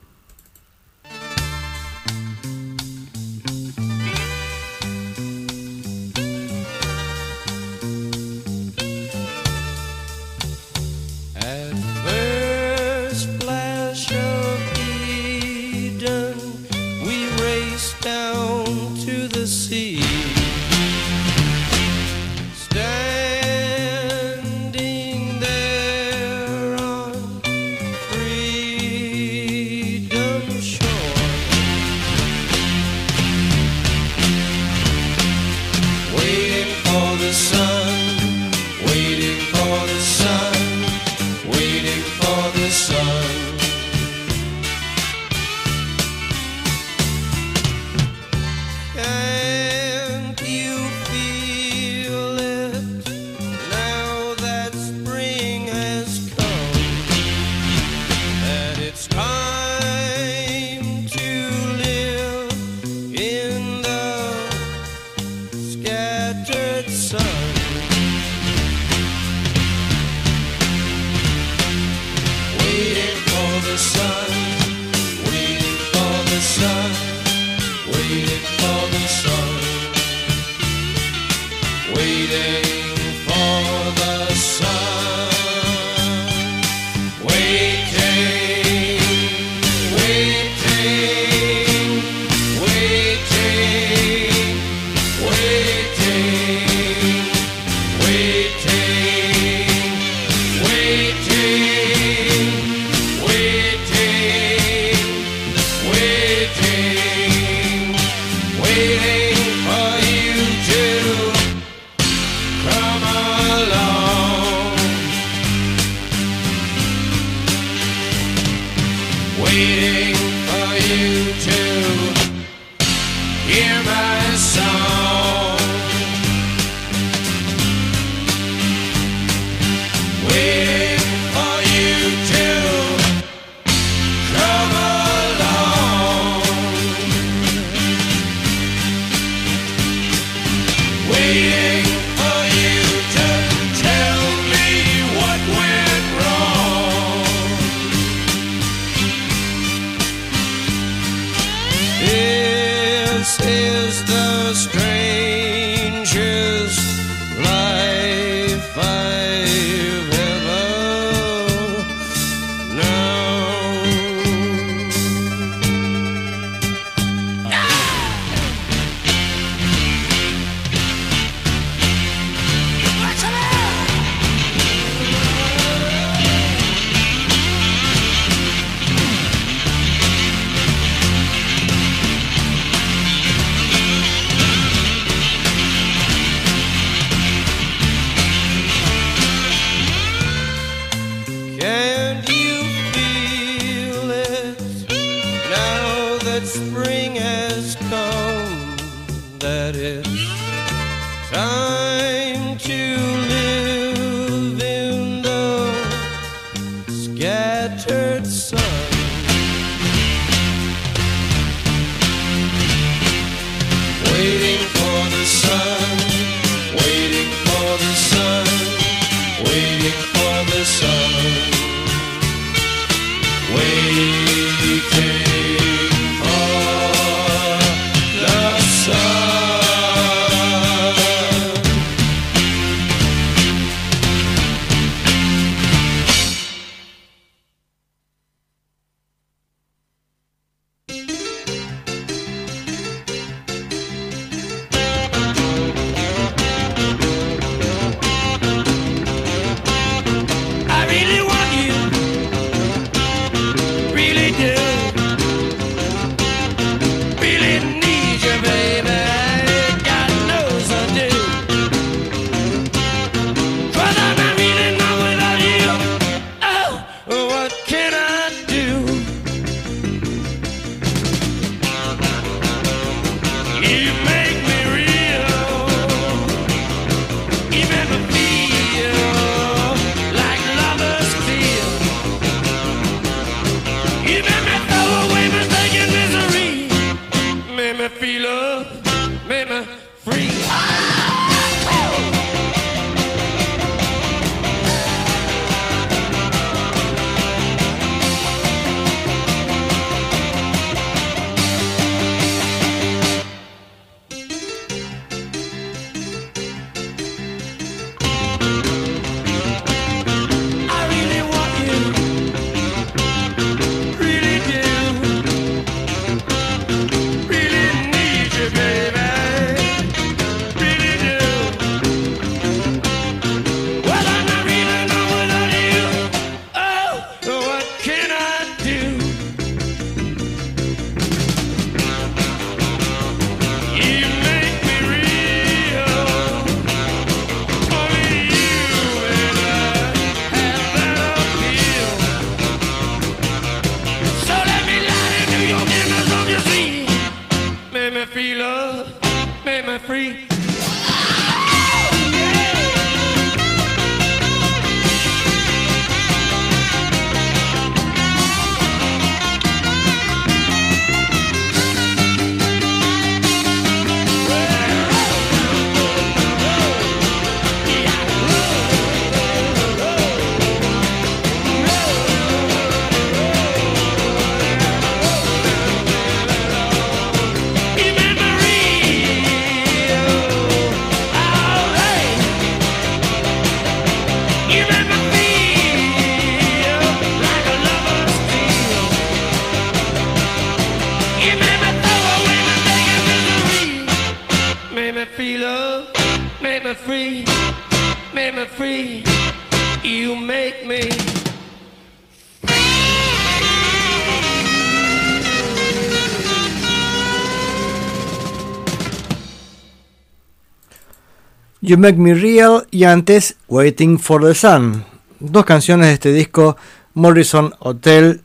You Make Me Real y antes Waiting for the Sun. Dos canciones de este disco Morrison Hotel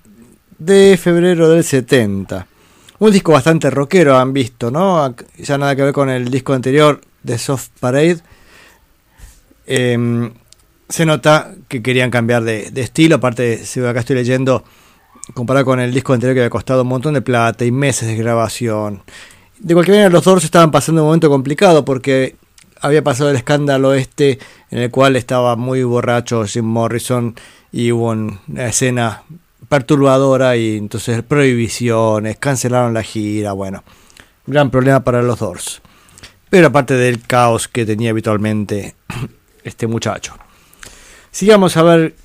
de febrero del 70. Un disco bastante rockero han visto, ¿no? Ya nada que ver con el disco anterior de Soft Parade. Em, se nota que querían cambiar de, de estilo, aparte, si acá estoy leyendo, comparado con el disco anterior que había costado un montón de plata y meses de grabación. De cualquier manera, los Doors estaban pasando un momento complicado porque había pasado el escándalo este en el cual estaba muy borracho Jim Morrison y hubo una escena perturbadora y entonces prohibiciones, cancelaron la gira, bueno, gran problema para los Doors. Pero aparte del caos que tenía habitualmente este muchacho. Sigamos a ver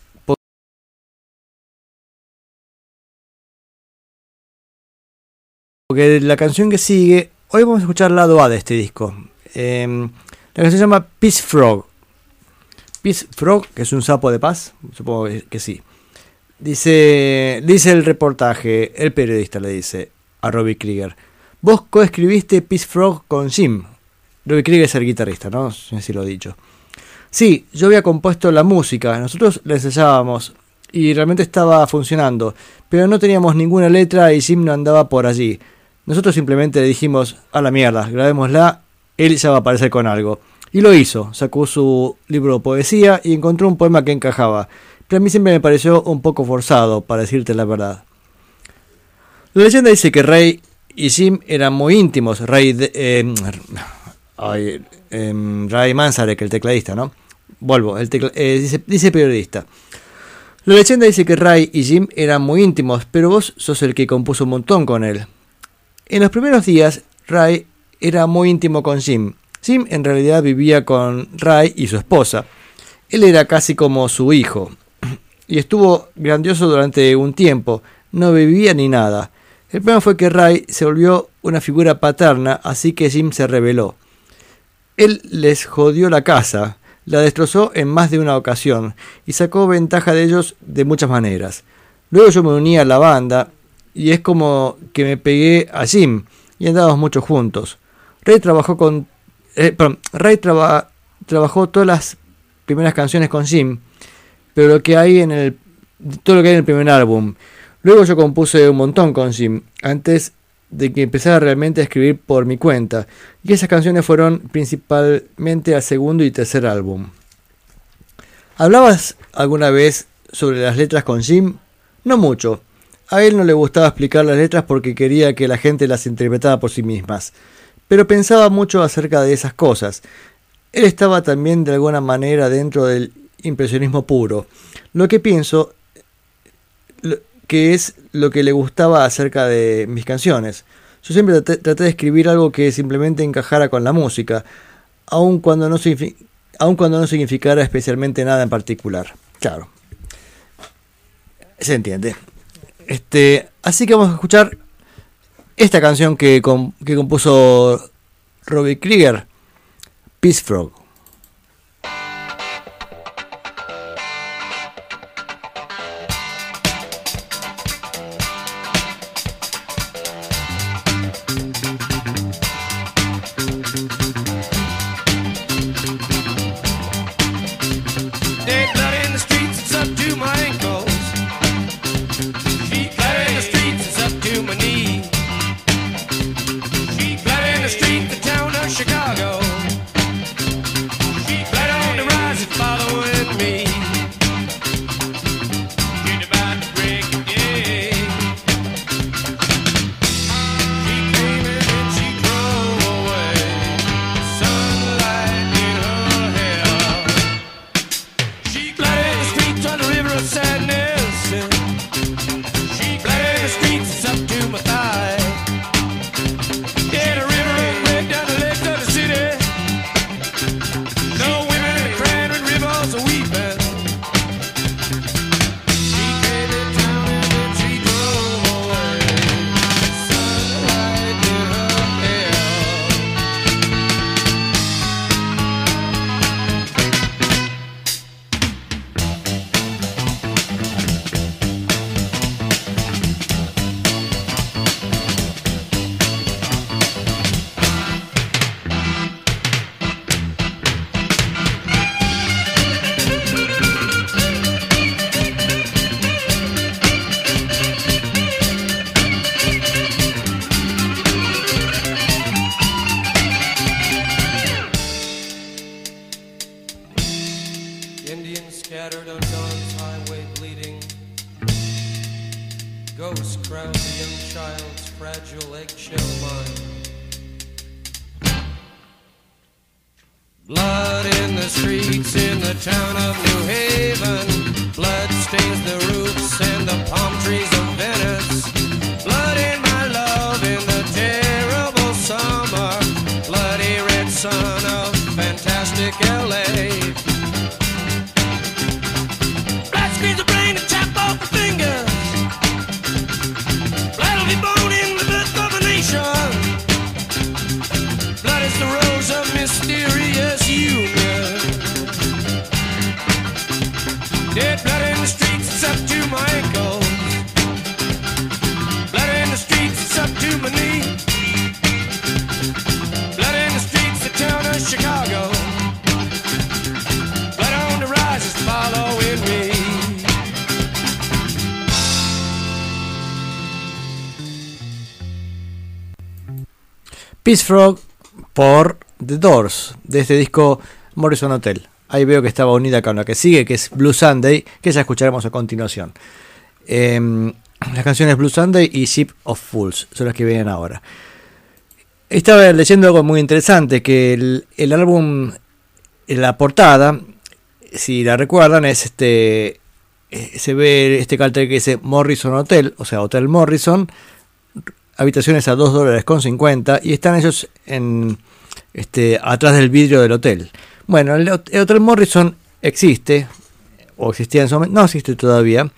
porque la canción que sigue, hoy vamos a escuchar lado A de este disco. Eh, la canción se llama Peace Frog. Peace Frog, que es un sapo de paz, supongo que sí. Dice, dice el reportaje, el periodista le dice a Robbie Krieger, vos coescribiste Peace Frog con Jim. Robbie Krieger es el guitarrista, ¿no? No si lo he dicho. Sí, yo había compuesto la música, nosotros la ensayábamos y realmente estaba funcionando, pero no teníamos ninguna letra y Jim no andaba por allí. Nosotros simplemente le dijimos, a la mierda, grabémosla, él ya va a aparecer con algo. Y lo hizo, sacó su libro de poesía y encontró un poema que encajaba, pero a mí siempre me pareció un poco forzado, para decirte la verdad. La leyenda dice que Ray y Jim eran muy íntimos, Ray, de, eh, ay, eh, Ray Manzarek, el tecladista, ¿no? Vuelvo, eh, dice periodista. La leyenda dice que Ray y Jim eran muy íntimos, pero vos sos el que compuso un montón con él. En los primeros días, Ray era muy íntimo con Jim. Jim en realidad vivía con Ray y su esposa. Él era casi como su hijo. Y estuvo grandioso durante un tiempo. No bebía ni nada. El problema fue que Ray se volvió una figura paterna, así que Jim se rebeló. Él les jodió la casa, la destrozó en más de una ocasión y sacó ventaja de ellos de muchas maneras. Luego yo me uní a la banda y es como que me pegué a Jim y andábamos mucho juntos. Ray trabajó con. Eh, trabajó todas las primeras canciones con Jim, pero lo que hay en el. todo lo que hay en el primer álbum. Luego yo compuse un montón con Jim, antes de que empezara realmente a escribir por mi cuenta, y esas canciones fueron principalmente al segundo y tercer álbum. ¿Hablabas alguna vez sobre las letras con Jim? No mucho. A él no le gustaba explicar las letras porque quería que la gente las interpretara por sí mismas pero pensaba mucho acerca de esas cosas. Él estaba también de alguna manera dentro del impresionismo puro. Lo que pienso que es lo que le gustaba acerca de mis canciones. Yo siempre traté, de escribir algo que simplemente encajara con la música, aun cuando no, aun cuando no significara especialmente nada en particular. Claro. Se entiende. Este, así que vamos a escuchar esta canción que, que compuso Robbie Krieger, Peace Frog. Peace Frog por The Doors, de este disco Morrison Hotel. Ahí veo que estaba unida con la que sigue, que es Blue Sunday, que ya escucharemos a continuación. Em, las canciones Blue Sunday y Ship of Fools son las que vienen ahora. Estaba leyendo algo muy interesante, que el, el álbum, la portada, si la recuerdan, es este, eh, se ve este cartel que dice Morrison Hotel, o sea, Hotel Morrison, habitaciones a 2 dólares con 50 y están ellos en este atrás del vidrio del hotel. Bueno, el, hot- el Hotel Morrison existe, o existía en su momento, no existe todavía.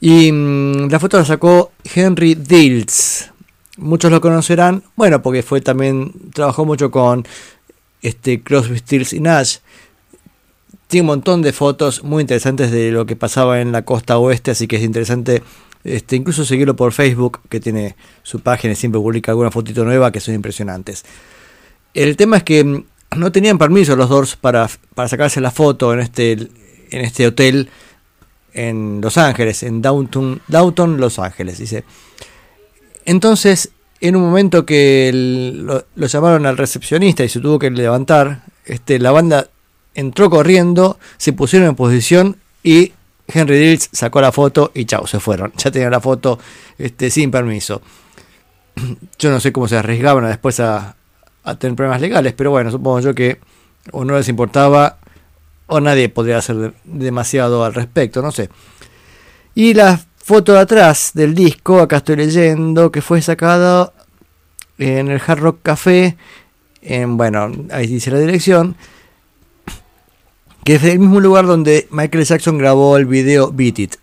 Y mm, la foto la sacó Henry Dills. Muchos lo conocerán, bueno, porque fue también, trabajó mucho con este Crosby, Stills y Nash. Tiene un montón de fotos muy interesantes de lo que pasaba en la costa oeste, así que es interesante este, incluso seguirlo por Facebook, que tiene su página y siempre publica alguna fotito nueva que son impresionantes. El tema es que mm, no tenían permiso los Doors para, para sacarse la foto en este, en este hotel en Los Ángeles, en Downtown, Downtown Los Ángeles, dice. Entonces, en un momento que el- lo, llamaron al recepcionista y se tuvo que levantar, este, la banda entró corriendo, se pusieron en posición y Henry Dills sacó la foto y chao, se fueron. Ya tenían la foto este, sin permiso. Yo no sé cómo se arriesgaban después a, a tener problemas legales, pero bueno, supongo yo que o no les importaba o nadie podría hacer de- demasiado al respecto, no sé. Y la foto de atrás del disco, acá estoy leyendo, que fue sacada en el Hard Rock Café, en, bueno, ahí dice la dirección, que es el mismo lugar donde Michael Jackson grabó el video Beat It.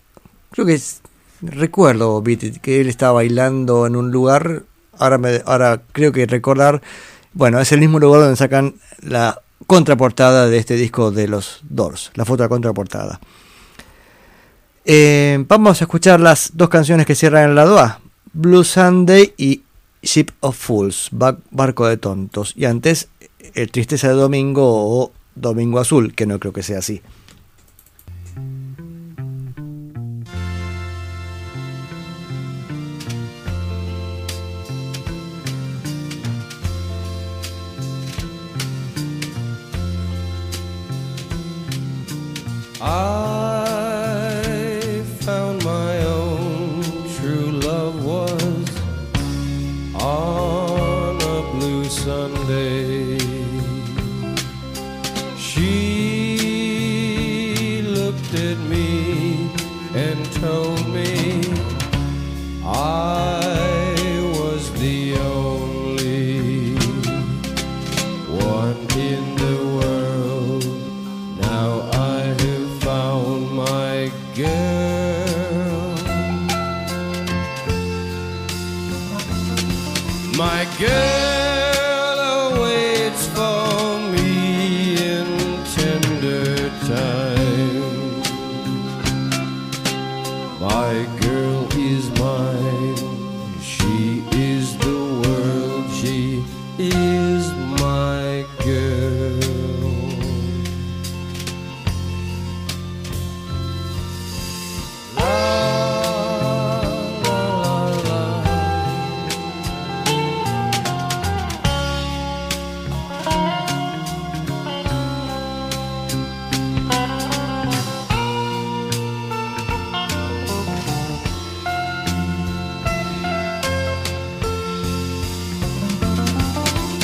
Creo que es, recuerdo Beat It, que él estaba bailando en un lugar, ahora, me, ahora creo que recordar, bueno, es el mismo lugar donde sacan la contraportada de este disco de los Doors, la foto de contraportada. Eh, vamos a escuchar las dos canciones que cierran el lado A, Blue Sunday y Ship of Fools, Ba- Barco de Tontos. Y antes, el Tristeza de Domingo o Domingo Azul, que no creo que sea así. I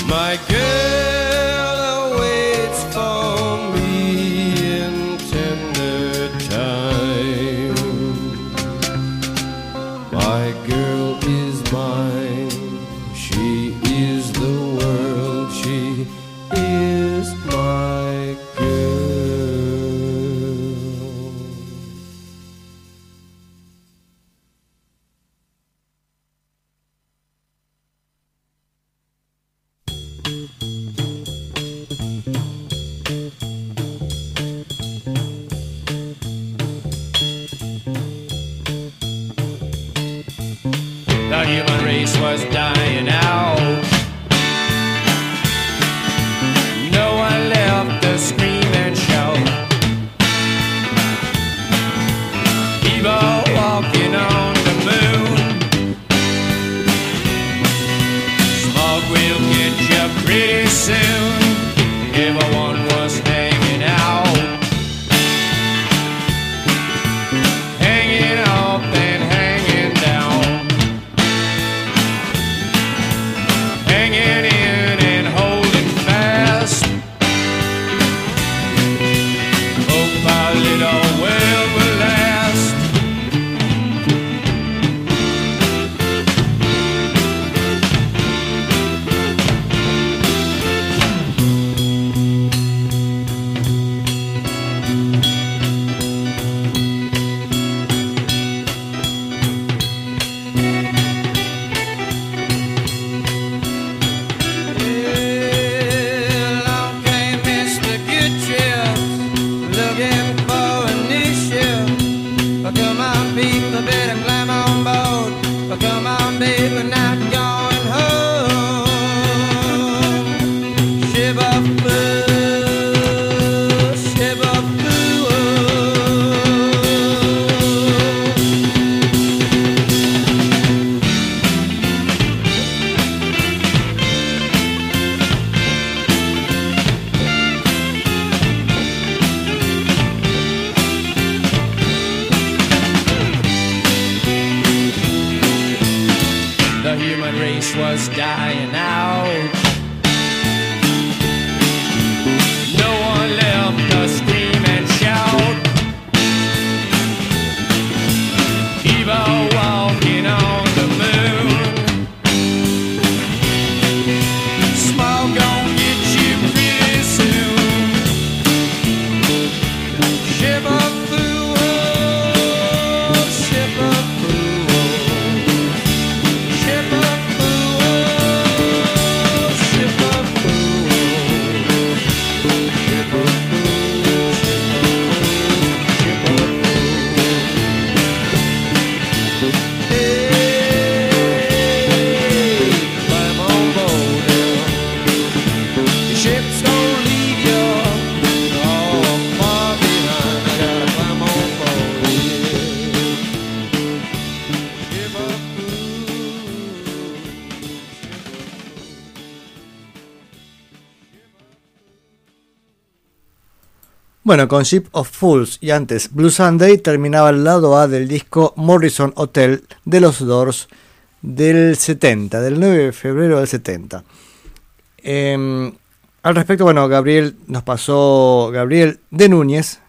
My girl. Bueno, con Ship of Fools y antes Blue Sunday terminaba el lado A del disco Morrison Hotel de los Doors del 70, del 9 de febrero del 70. Eh, al respecto, bueno, Gabriel nos pasó, Gabriel de Núñez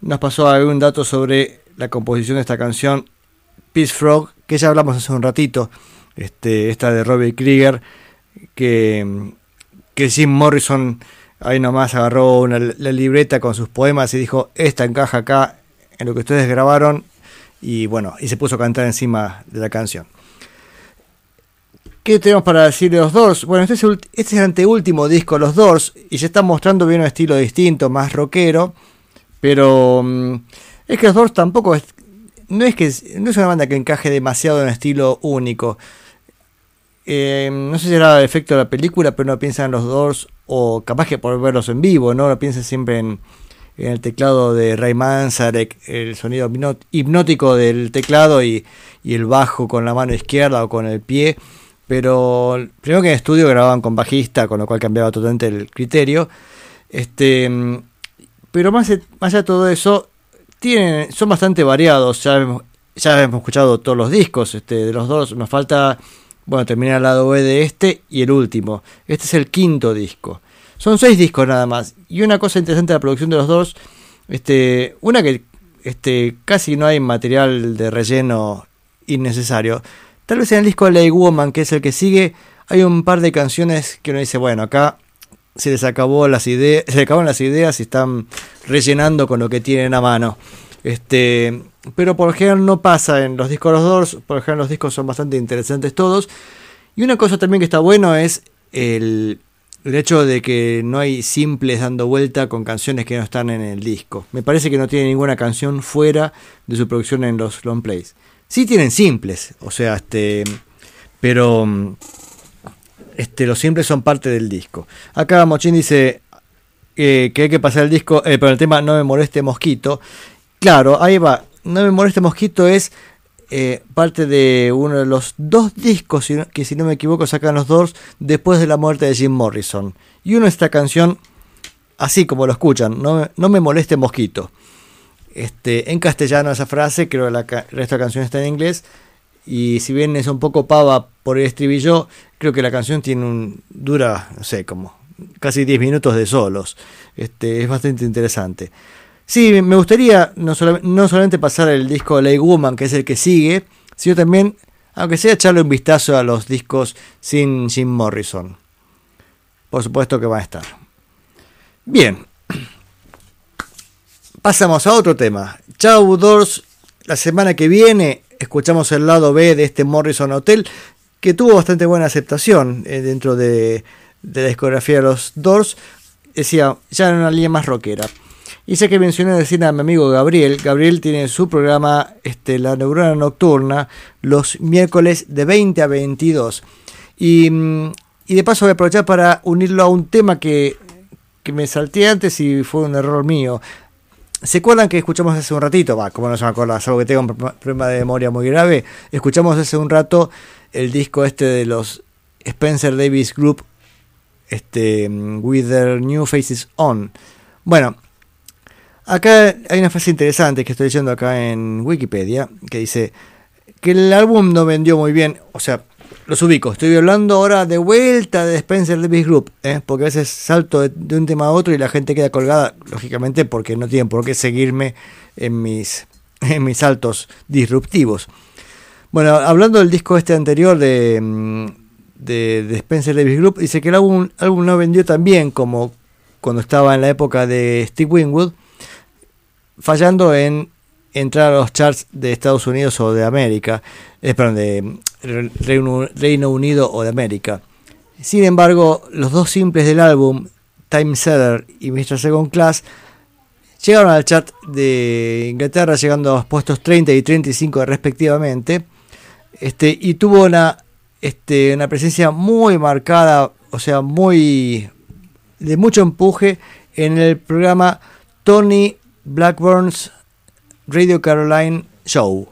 nos pasó algún dato sobre la composición de esta canción Peace Frog, que ya hablamos hace un ratito, este, esta de Robbie Krieger, que, que Jim Morrison ahí nomás agarró una, la libreta con sus poemas y dijo, esta encaja acá en lo que ustedes grabaron, y bueno, y se puso a cantar encima de la canción. ¿Qué tenemos para decir de los Doors? Bueno, este es, el, este anteúltimo disco, los Doors, y se está mostrando bien un estilo distinto, más rockero, pero mm, es que los Doors tampoco es, no es que no es una banda que encaje demasiado en un estilo único. Eh, no sé si era el efecto de la película, pero no piensa en los Doors, o capaz que por verlos en vivo, ¿no? No piensa siempre en, el teclado de Ray Manzarek, el sonido hipnó- hipnótico del teclado y, y el bajo con la mano izquierda o con el pie. Pero primero que en estudio grababan con bajista, con lo cual cambiaba totalmente el criterio. Este, pero más, más allá de todo eso, tienen, son bastante variados. Ya hemos, ya hemos escuchado todos los discos este, de los dos. Nos falta bueno, terminar el lado B de este y el último. Este es el quinto disco. Son seis discos nada más. Y una cosa interesante de la producción de los dos, este, una que este, casi no hay material de relleno innecesario. Tal vez en el disco Lay Woman, que es el que sigue, hay un par de canciones que uno dice, bueno, acá se les acabó las ideas, se les las ideas y están rellenando con lo que tienen a mano. Este, pero por general no pasa en los discos de los Doors, por general los discos son bastante interesantes todos. Y una cosa también que está bueno es el, el hecho de que no hay simples dando vuelta con canciones que no están en el disco. Me parece que no tiene ninguna canción fuera de su producción en los long plays. Sí tienen simples, o sea, este pero este, los simples son parte del disco. Acá Mochín dice eh, que hay que pasar el disco, eh, pero el tema No me moleste mosquito. Claro, ahí va. No me moleste mosquito es eh, parte de uno de los dos discos que si no me equivoco sacan los Doors después de la muerte de Jim Morrison. Y uno esta canción, así como lo escuchan, no, no me moleste mosquito. Este, en castellano esa frase, creo que la el de la canción está en inglés. Y si bien es un poco pava por el estribillo, creo que la canción tiene un. dura, no sé, como casi 10 minutos de solos. Este, es bastante interesante. Sí, me gustaría no, solam- no solamente pasar el disco Lay Woman, que es el que sigue, sino también, aunque sea echarle un vistazo a los discos sin Jim Morrison. Por supuesto que van a estar. Bien, pasamos a otro tema. Chau Doors, la semana que viene escuchamos el lado B de este Morrison Hotel, que tuvo bastante buena aceptación eh, dentro de, de la discografía de los Doors. Decía, ya en una línea más rockera. Y sé que mencioné decir a mi amigo Gabriel. Gabriel tiene su programa este, La Neurona Nocturna los miércoles de 20 a 22. Y, mm, y de paso voy a aprovechar para unirlo a un tema que, que me salté antes y fue un error mío. ¿Se acuerdan que escuchamos hace un ratito? Va, como no se me acuerda, salvo que tengo un pro- problema de memoria muy grave. Escuchamos hace un rato el disco este de los Spencer Davis Group, este, mm, With Their New Faces On. Bueno, acá hay una frase interesante que estoy leyendo acá en Wikipedia, que dice que el álbum no vendió muy bien, o sea, los ubico, estoy hablando ahora de vuelta de Spencer Davis Group, ¿eh? porque a veces salto de, un tema a otro y la gente queda colgada, lógicamente porque no tienen por qué seguirme en mis, en mis saltos disruptivos. Bueno, hablando del disco este anterior de, mm, de, de Spencer Davis Group, dice que el álbum, álbum no vendió tan bien como cuando estaba en la época de Steve Winwood, fallando en entrar a los charts de Estados Unidos o de América, eh, perdón, de Re- Reino, Reino Unido o de América. Sin embargo, los dos simples del álbum, Time Seller y Mr. Second Class, llegaron al chart de Inglaterra, llegando a los puestos 30 y 35 respectivamente, este, y tuvo una, este, una presencia muy marcada, o sea, muy de mucho empuje en el programa Tony Blackburn's Radio Caroline Show.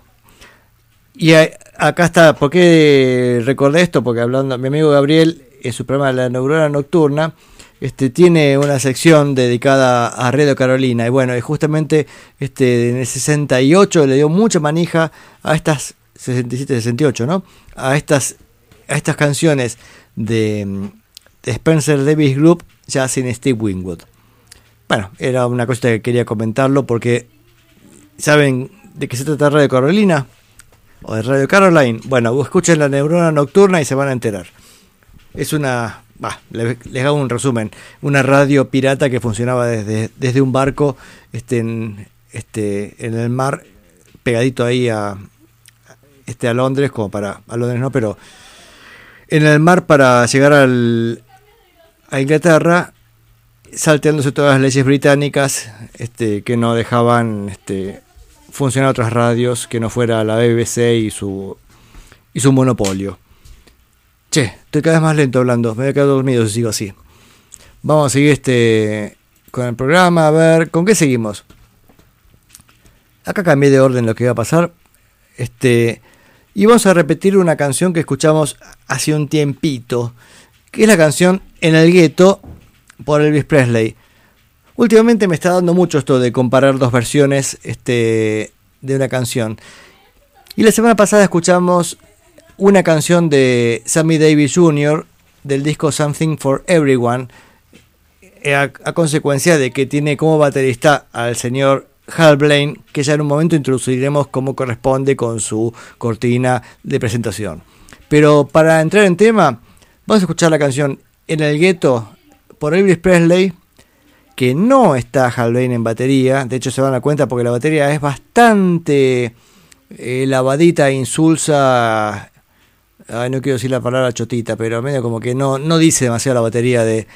Y acá está, ¿por qué recordé esto? Porque hablando, mi amigo Gabriel, en su programa La Neurona Nocturna, este, tiene una sección dedicada a Radio Carolina. Y bueno, y justamente este, en el 68 le dio mucha manija a estas, 67, 68, ¿no? A estas, a estas canciones de, mm, de Spencer Davis Group, ya sin Steve Winwood. Bueno, era una cosa que quería comentarlo porque ¿Saben de qué se trata Radio Carolina? ¿O de Radio Caroline? Bueno, escuchen la neurona nocturna y se van a enterar. Es una... bah, le- les hago un resumen. Una radio pirata que funcionaba desde, desde un barco este, en, este, en el mar, pegadito ahí a, este, a Londres, como para... A Londres no, pero... En el mar para llegar al, a Inglaterra salteándose todas las leyes británicas este, que no dejaban este, funcionar otras radios que no fuera la BBC y su, y su monopolio. Che, estoy cada vez más lento hablando, me voy a quedar dormido si sigo así. Vamos a seguir este con el programa, a ver, ¿con qué seguimos? Acá cambié de orden lo que iba a pasar. Este, y vamos a repetir una canción que escuchamos hace un tiempito, que es la canción En el gueto por Elvis Presley. Últimamente me está dando mucho esto de comparar dos versiones este, de una canción. Y la semana pasada escuchamos una canción de Sammy Davis Jr. del disco Something for Everyone, eh, a, a consecuencia de que tiene como baterista al señor Hal Blaine, que ya en un momento introduciremos como corresponde con su cortina de presentación. Pero para entrar en tema, vamos a escuchar la canción En el gueto por Elvis Presley, que no está Hal Blaine en batería, de hecho se van a cuenta porque la batería es bastante eh, lavadita, insulsa, ay, no quiero decir la palabra chotita, pero medio como que no, no dice demasiado la batería de,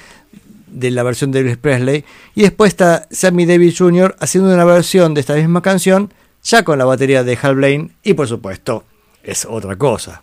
de la versión de Elvis Presley. Y después está Sammy Davis Jr. haciendo una versión de esta misma canción, ya con la batería de Hal Blaine, y por supuesto, es otra cosa.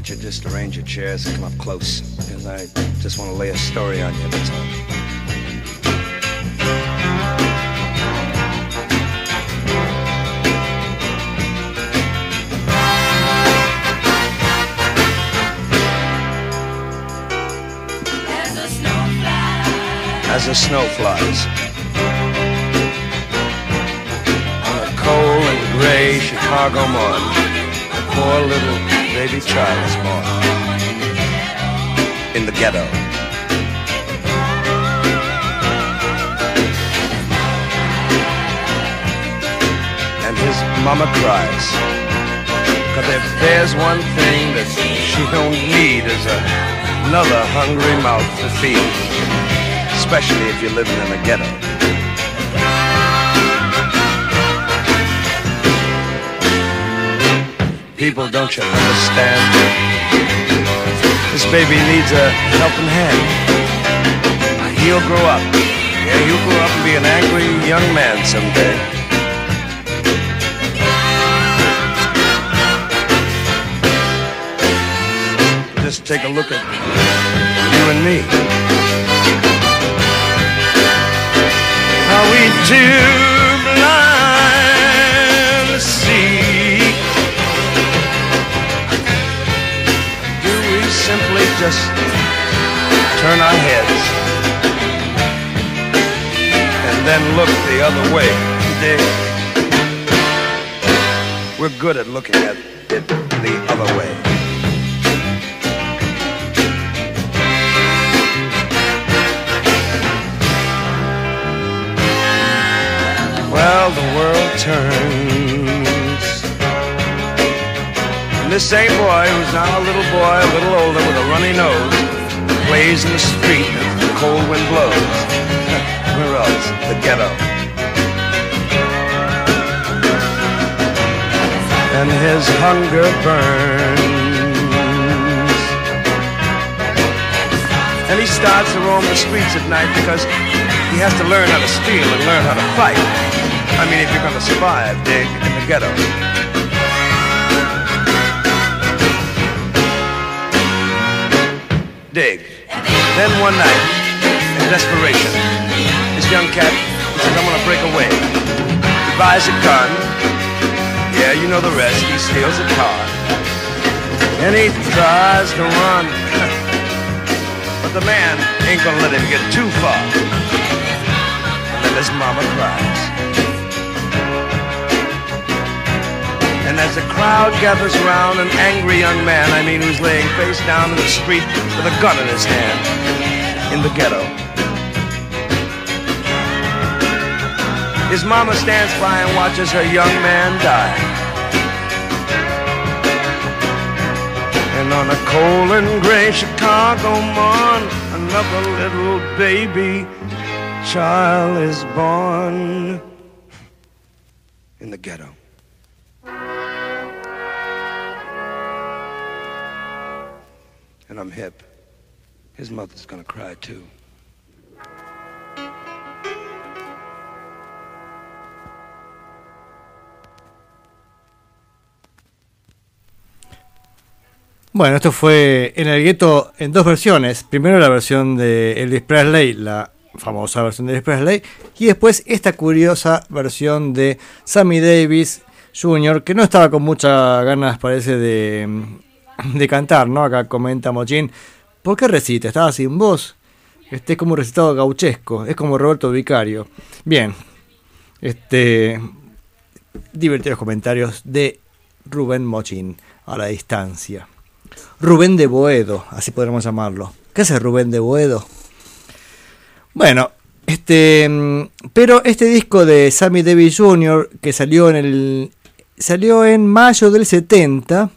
Don't you just arrange your chairs and come up close? Because I just want to lay a story on you, that's all. As the snow flies. On a cold and gray Chicago morning, a poor little baby child is born. In the ghetto. And his mama cries. Cause if there's one thing that she don't need is a, another hungry mouth to feed. Especially if you're living in a ghetto. People, don't you understand? This baby needs a helping hand. He'll grow up. Yeah, he'll grow up and be an angry young man someday. Just take a look at you and me. Are we too blind simply just turn our heads and then look the other way? Dig? We're good at looking at it the other way. Well, the world turns. And this same boy, who's now a little boy, a little older, with a runny nose, plays in the street as the cold wind blows, loves the ghetto. And his hunger burns. And he starts to roam the streets at night because he has to learn how to steal and learn how to fight. I mean, if you're gonna survive, dig, in the ghetto. Dig. Then one night, in desperation, this young cat says, I'm gonna break away. He buys a gun. Yeah, you know the rest. He steals a car. And he tries to run. But the man ain't gonna let him get too far. And then his mama cries. And as the crowd gathers around an angry young man, I mean who's laying face down in the street with a gun in his hand, in the ghetto. His mama stands by and watches her young man die. And on a cold and gray Chicago morn, another little baby child is born in the ghetto. And I'm hip. His mother's gonna cry too. Bueno, esto fue en el gueto en dos versiones. Primero la versión de Elvis Presley, la famosa versión de Elvis Presley, y después esta curiosa versión de Sammy Davis Jr., que no estaba con muchas ganas, parece, de, cantar, ¿no? Acá comenta Mochín. ¿Por qué recita? Estaba sin voz. Este es como un recitado gauchesco, es como Roberto Vicario. Bien, este divertidos comentarios de Rubén Mochín a la distancia. Rubén de Boedo, así podremos llamarlo. ¿Qué hace Rubén de Boedo? Bueno, este, pero este disco de Sammy Davis Jr. que salió en el salió en mayo del 70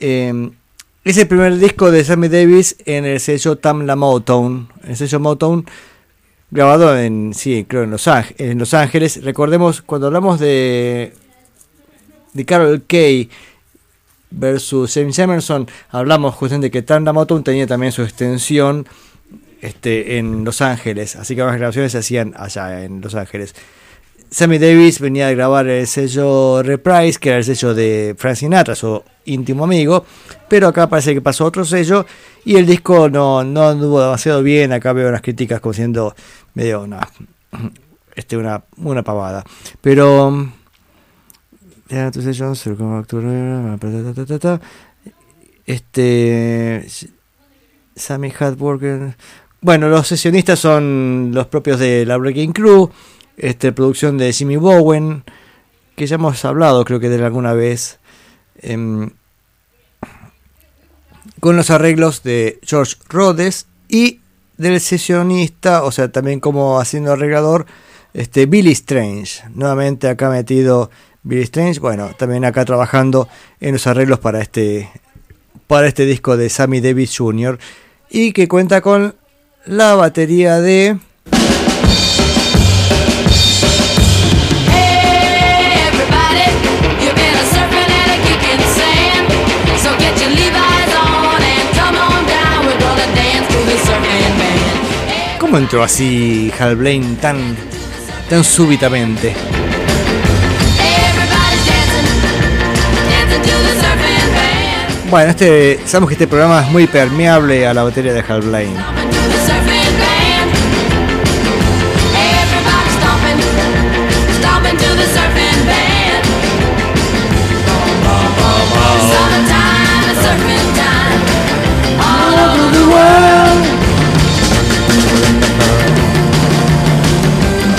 eh, es el primer disco de Sammy Davis en el sello Tamla Motown, el sello Motown grabado en sí, creo en Los Ángeles, en Los Ángeles. Recordemos cuando hablamos de de Carol Kay versus James Emerson, hablamos justamente que Tamla Motown tenía también su extensión este, en Los Ángeles, así que las grabaciones se hacían allá en Los Ángeles. Sammy Davis venía a grabar el sello Reprise, que era el sello de Frank Sinatra, su íntimo amigo, pero acá parece que pasó otro sello y el disco no, no anduvo demasiado bien. Acá veo unas críticas como siendo medio una, este, una, una pavada. Pero. ta, ta. Este. Sammy Hadworker. Bueno, los sesionistas son los propios de la Breaking Crew este, producción de Jimmy Bowen, que ya hemos hablado creo que de alguna vez, em, con los arreglos de George Rhodes y del sesionista, o sea, también como haciendo arreglador, este, Billy Strange, nuevamente acá metido Billy Strange, bueno, también acá trabajando en los arreglos para este, para este disco de Sammy Davis Jr. y que cuenta con la batería de... ¿Cómo entró así Hal Blaine tan, tan súbitamente? Bueno, este, sabemos que este programa es muy permeable a la batería de Hal Blaine.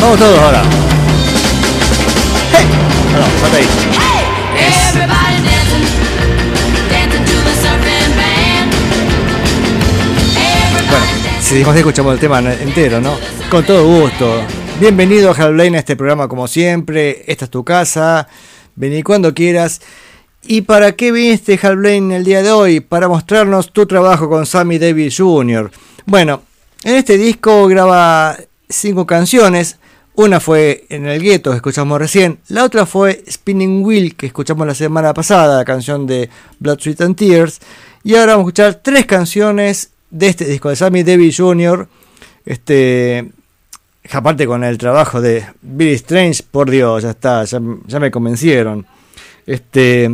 Vamos todos ahora. ¡Hey! No, no, falta ahí. Bueno, si dijimos escuchamos el tema entero, ¿no? Con todo gusto. Bienvenido a Hellblade a este programa como siempre. Esta es tu casa. Vení cuando quieras. ¿Y para qué viniste Hellblade el día de hoy? Para mostrarnos tu trabajo con Sammy Davis Jr. Bueno, en este disco graba cinco canciones. Una fue En el gueto, que escuchamos recién. La otra fue Spinning Wheel, que escuchamos la semana pasada, la canción de Blood, Sweat and Tears. Y ahora vamos a escuchar tres canciones de este disco de Sammy Davis Jr. Este, aparte con el trabajo de Billy Strange, por Dios, ya está, ya, me convencieron. Este,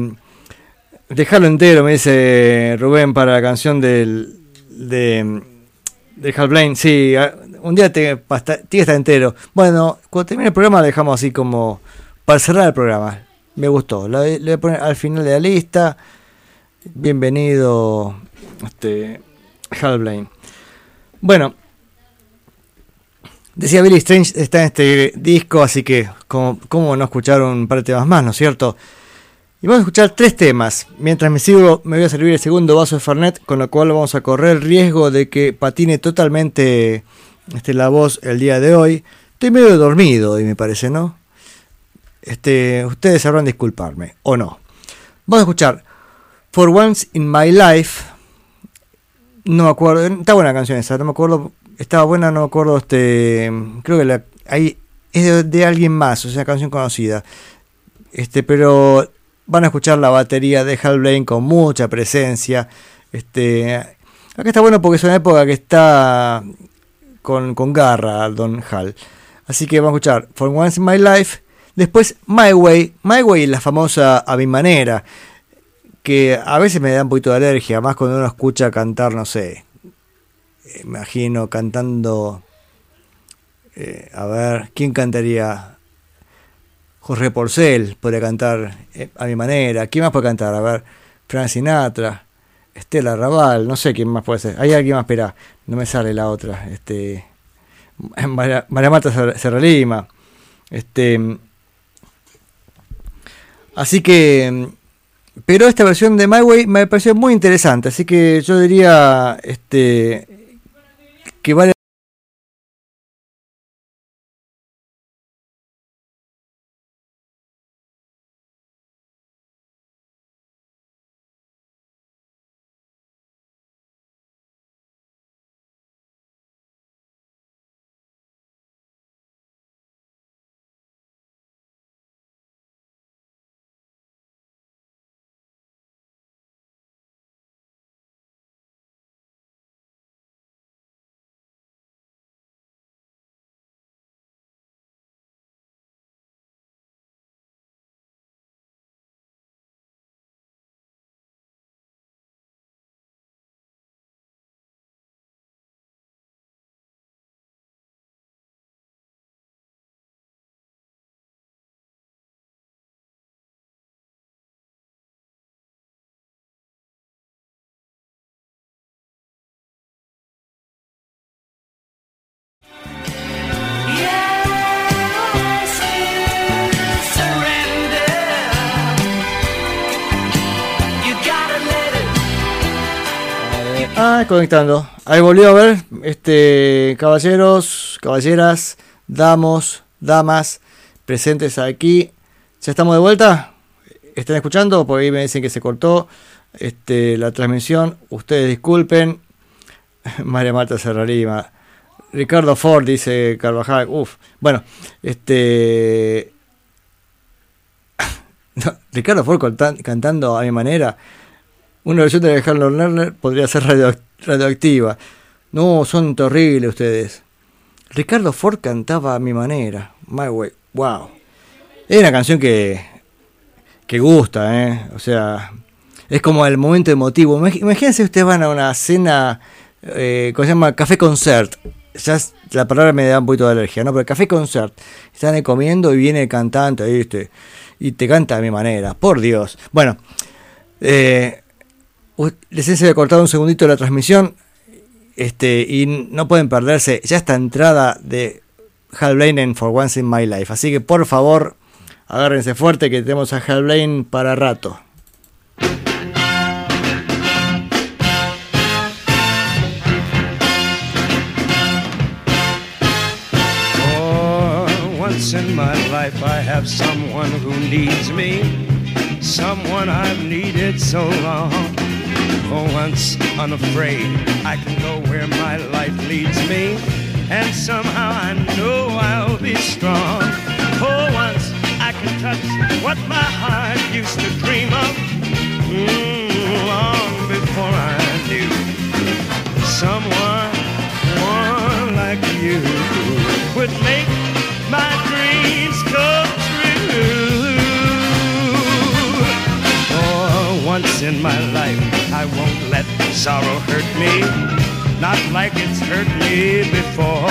dejarlo entero, me dice Rubén, para la canción del, de, de Hal Blaine. Sí, un día tiene que estar entero. Bueno, cuando termine el programa, dejamos así como para cerrar el programa. Me gustó. Lo, voy a poner al final de la lista. Bienvenido, este, Hal Blaine. Bueno, decía Billy Strange está en este disco, así que, como, ¿cómo no escuchar un par de temas más, no es cierto? Y vamos a escuchar tres temas. Mientras me sigo, me voy a servir el segundo vaso de Fernet, con lo cual vamos a correr el riesgo de que patine totalmente este, la voz el día de hoy. Estoy medio dormido hoy, me parece, ¿no? Este, ustedes sabrán disculparme, o no. Vamos a escuchar For Once in My Life. No me acuerdo, está buena la canción esa, no me acuerdo, estaba buena, no me acuerdo, este, creo que la, ahí es de, alguien más, o sea, una canción conocida. Este, pero van a escuchar la batería de Hal Blaine con mucha presencia. Este, acá está bueno porque es una época que está con, con garra Don Hal. Así que vamos a escuchar For Once in My Life. Después My Way. My Way la famosa a mi manera. Que a veces me da un poquito de alergia. Más cuando uno escucha cantar, no sé. Imagino cantando. eh, a ver, ¿quién cantaría? Jorge Porcel podría cantar eh, a mi manera. ¿Quién más puede cantar? A ver, Frank Sinatra, Estela Raval, no sé quién más puede ser. Hay alguien más, espera, no me sale la otra. Este, María, Marta Ser- Serra Lima. Este, así que, pero esta versión de My Way me pareció muy interesante. Así que yo diría, este, que vale. Conectando. Ahí volvió a ver, este, caballeros, caballeras, damos, damas, presentes aquí. ¿Ya estamos de vuelta? ¿Están escuchando? Por ahí me dicen que se cortó este, la transmisión. Ustedes disculpen. María Marta Serralima. Ricardo Ford dice Carvajal. Uf. Bueno, este. Ricardo Ford cantando a mi manera. Una versión de Harlow Lerner podría ser radio- radioactiva. No, son terribles ustedes. Ricardo Ford cantaba a mi manera. My way. Wow. Es una canción que. que gusta, ¿eh? O sea. Es como el momento emotivo. Imag- Imagínense ustedes van a una cena. Eh, ¿Cómo se llama? Café concert. Ya la palabra me da un poquito de alergia, ¿no? Pero café concert. Están comiendo y viene el cantante, ¿viste? Y te canta a mi manera. Por Dios. Bueno. Eh, Les he había cortado un segundito la transmisión este, y no pueden perderse ya esta entrada de Hal Blaine en For Once in My Life. Así que por favor, agárrense fuerte que tenemos a Hal Blaine para rato. For once in my life, I have someone who needs me, someone I've needed so long. For once, unafraid, I can go where my life leads me, and somehow I know I'll be strong. For once I can touch what my heart used to dream of mm, long before I knew someone one like you would make once in my life, I won't let sorrow hurt me, not like it's hurt me before.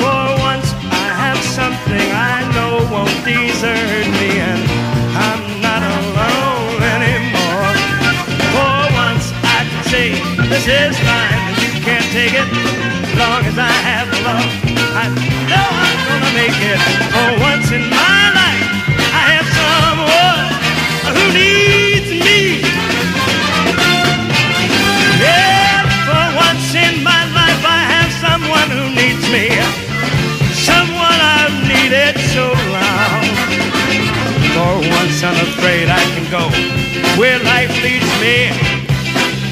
For once, I have something I know won't desert me, and I'm not alone anymore. For once, I can say this is mine, and you can't take it. As long as I have love, I know I'm gonna make it. For once in my life, I have someone me. Someone I've needed so long. For once, I'm afraid I can go where life leads me.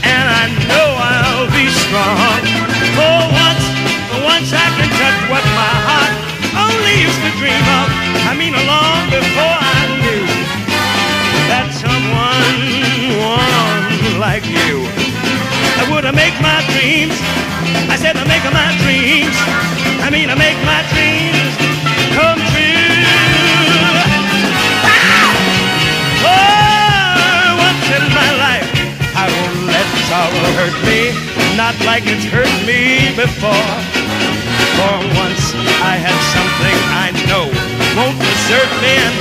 And I know I'll be strong. For once, for once, I can touch what my heart only used to dream of. I mean, long before I knew that someone, one like you, would have make my dreams. I said to make my dreams. I mean, I make my dreams come true. Ah! Oh, once in my life, I won't let sorrow hurt me, not like it's hurt me before. For once, I have something I know won't desert me, and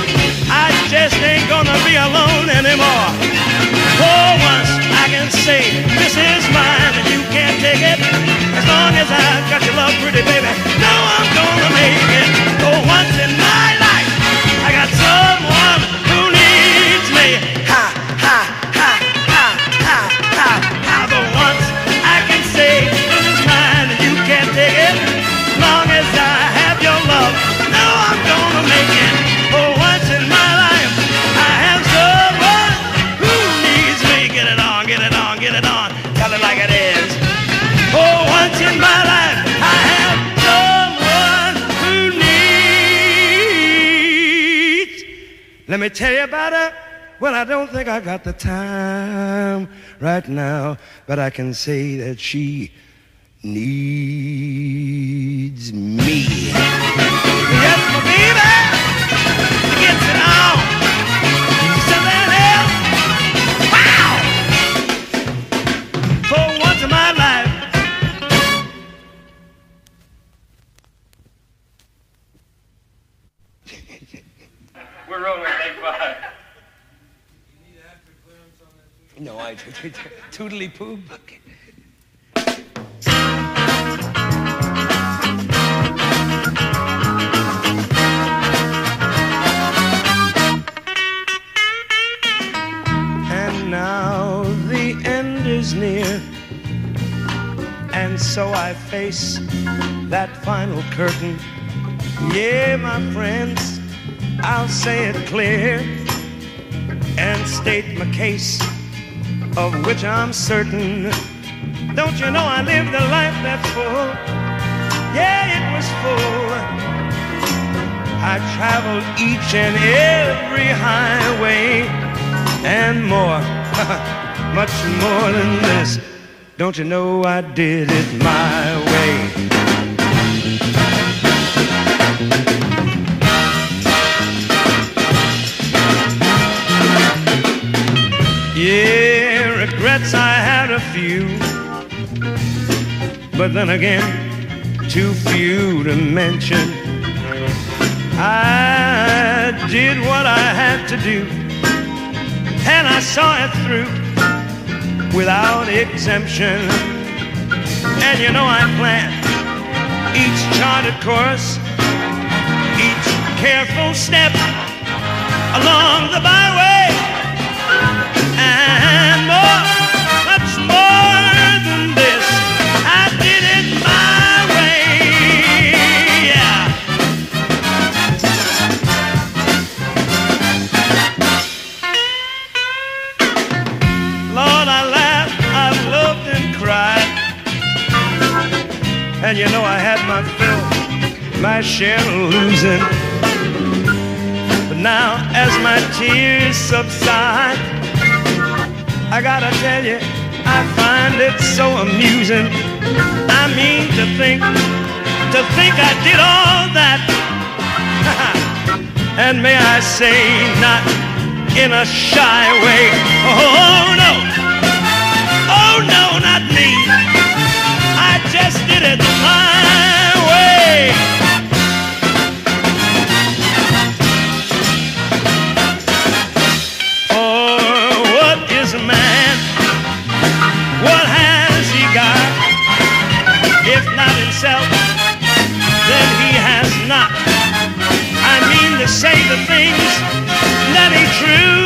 I just ain't gonna be alone anymore. For once, I can say this is mine, and you can't take it. As long as I've got your love, pretty baby, know I'm gonna make it. For once in Let me tell you about her. Well, I don't think I got the time right now, but I can say that she needs me. Yes, my baby. Gets it on. No, I tootly poo. And now the end is near, and so I face that final curtain. Yeah, my friends, I'll say it clear and state my case, of which I'm certain. Don't you know I lived a life that's full? Yeah, it was full. I traveled each and every highway and more, much more than this. Don't you know I did it my way? Few, but then again, too few to mention. I did what I had to do, and I saw it through without exemption. And you know I planned each charted course, each careful step along the byway and you know I had I felt my share of losing. But now, as my tears subside, I gotta tell you, I find it so amusing. I mean to think, to think I did all that. and may I say, not in a shy way. Oh no, did it my way. For what is a man? What has he got? If not himself, then he has not. I mean to say the things that he truly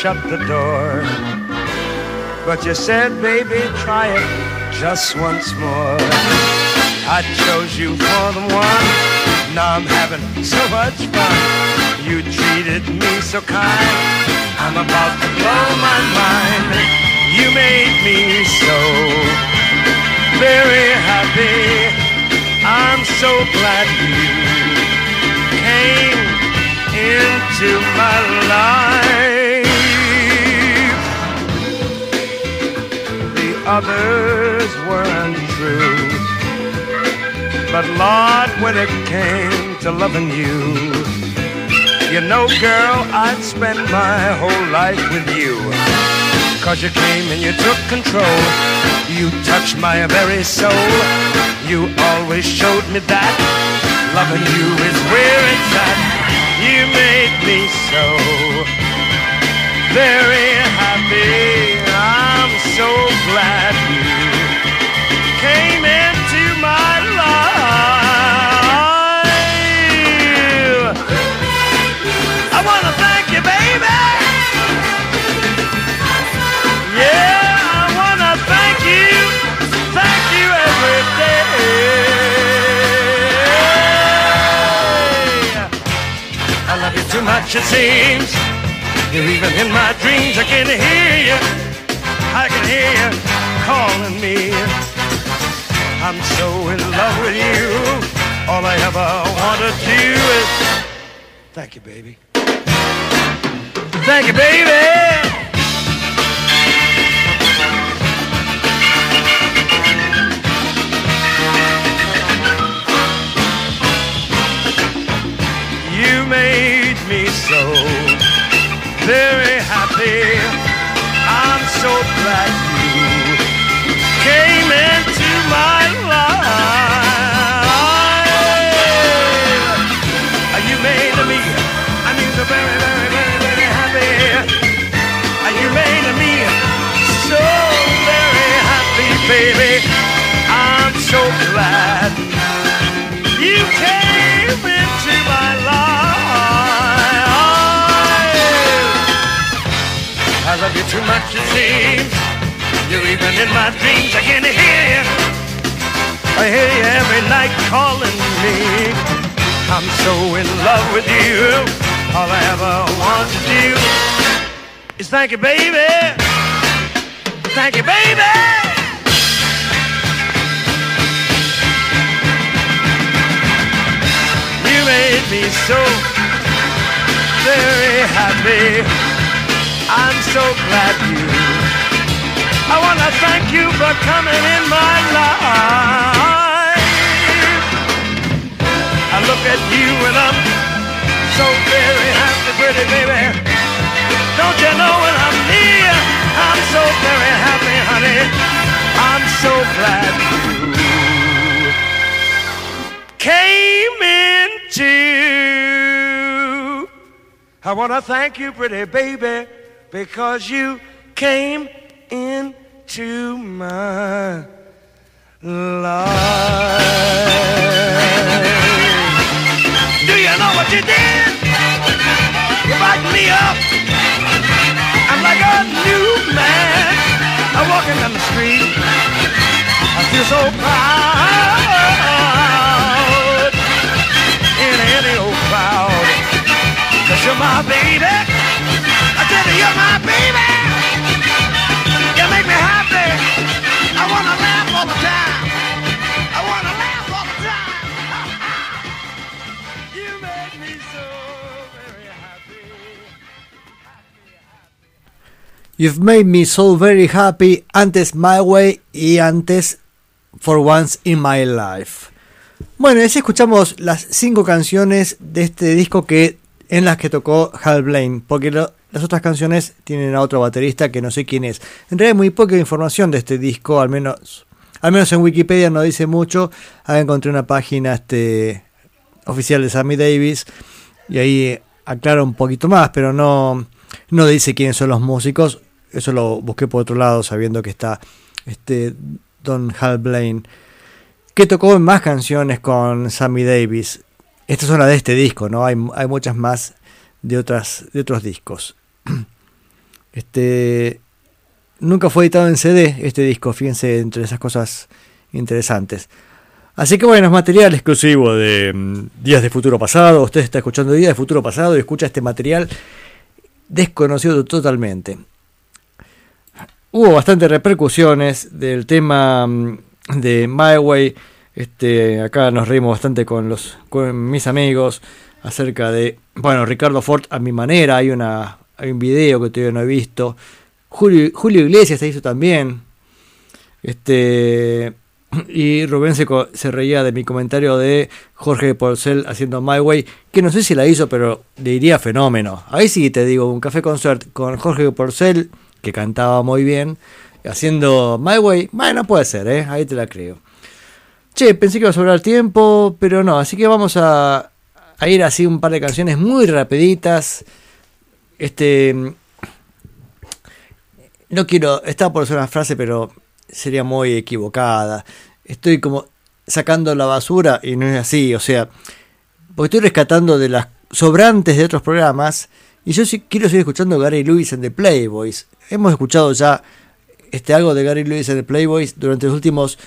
shut the door. But you said, baby, try it just once more. I chose you for the one. Now I'm having so much fun. You treated me so kind. I'm about to blow my mind. You made me so very happy. I'm so glad you came into my life. Others were untrue. But Lord, when it came to loving you, you know, girl, I'd spend my whole life with you. Cause you came and you took control. You touched my very soul. You always showed me that loving you is where it's at. You made me so very happy. So glad you came into my life. I wanna thank you, baby. Yeah, I wanna thank you, thank you every day. I love you too much, it seems. You're even in my dreams. I can hear you. I'm so in love with you. All I ever want to do is thank you, baby. Thank you, baby. You made me so very happy. I'm so glad you came into my life. You made me, I mean, so very, very, very, very happy. You made me so very happy, baby. I'm so glad you came into my life. I love you too much, it seems. You're even in my dreams. I can hear you. I hear you every night calling me. I'm so in love with you. All I ever want to do is thank you, baby. Thank you, baby. You made me so very happy. I'm so glad you. I want to thank you for coming in my life. I look at you and I'm so very happy, pretty baby. Don't you know when I'm near, I'm so very happy, honey. I'm so glad you came into. I want to thank you, pretty baby, because you came into my life. Do you know what you did? You backed me up. I'm like a new man. I'm walking down the street. I feel so proud in any old crowd. Cause you're my baby. I tell you, you're my baby. You've Made Me So Very Happy, antes My Way y antes For Once in My Life. Bueno, y así escuchamos las cinco canciones de este disco que en las que tocó Hal Blaine, porque lo- las otras canciones tienen a otro baterista que no sé quién es. En realidad hay muy poca información de este disco, al menos, al menos en Wikipedia no dice mucho. Ahí encontré una página este, oficial de Sammy Davis y ahí aclara un poquito más, pero no, no dice quiénes son los músicos. Eso lo busqué por otro lado, sabiendo que está este Don Hal Blaine, que tocó en más canciones con Sammy Davis. Esta es una de este disco, ¿no? Hay, hay muchas más de, otras, de otros discos. Este nunca fue editado en CD este disco, fíjense entre esas cosas interesantes. Así que bueno, es material exclusivo de mm, Días de Futuro Pasado. Usted está escuchando Días de Futuro Pasado y escucha este material desconocido totalmente. Hubo bastantes repercusiones del tema mm, de My Way. Este, acá nos reímos bastante con los con mis amigos acerca de, bueno, Ricardo Ford a mi manera. Hay una hay un video que todavía no he visto. Julio, Iglesias se hizo también. Este y Rubén se reía de mi comentario de Jorge Porcel haciendo My Way, que no sé si la hizo, pero le diría fenómeno. Ahí sí te digo, un café concert con Jorge Porcel, que cantaba muy bien, haciendo My Way, bueno, puede ser, ¿eh? ahí te la creo. Che, pensé que iba a sobrar tiempo, pero no, así que vamos a, a ir así un par de canciones muy rapiditas. Este, no quiero, estaba por hacer una frase, pero sería muy equivocada. Estoy como sacando la basura y no es así, o sea, porque estoy rescatando de las sobrantes de otros programas y yo sí quiero seguir escuchando Gary Lewis en The Playboys. Hemos escuchado ya este algo de Gary Lewis en The Playboys durante los últimos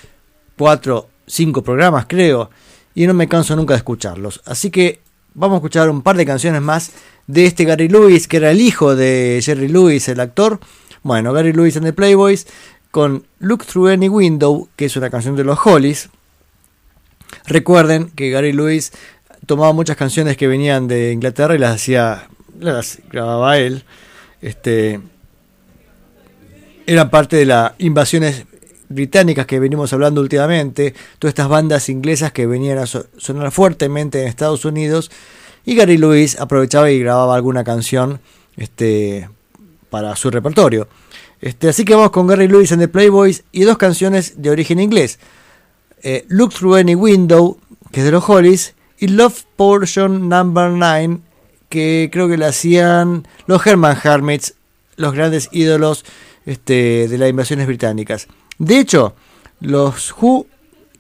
cuatro, cinco programas, creo, y no me canso nunca de escucharlos. Así que vamos a escuchar un par de canciones más de este Gary Lewis, que era el hijo de Jerry Lewis, el actor. Bueno, Gary Lewis en The Playboys con Look Through Any Window, que es una canción de los Hollies. Recuerden que Gary Lewis tomaba muchas canciones que venían de Inglaterra y las hacía, las grababa él. Este, eran parte de las invasiones británicas que venimos hablando últimamente, todas estas bandas inglesas que venían a so- sonar fuertemente en Estados Unidos y Gary Lewis aprovechaba y grababa alguna canción este, para su repertorio. Este, así que vamos con Gary Lewis and the Playboys y dos canciones de origen inglés. Eh, Look Through Any Window, que es de los Hollies, y Love Portion Number 9, que creo que la hacían los Herman Hermits, los grandes ídolos este, de las invasiones británicas. De hecho, los Who,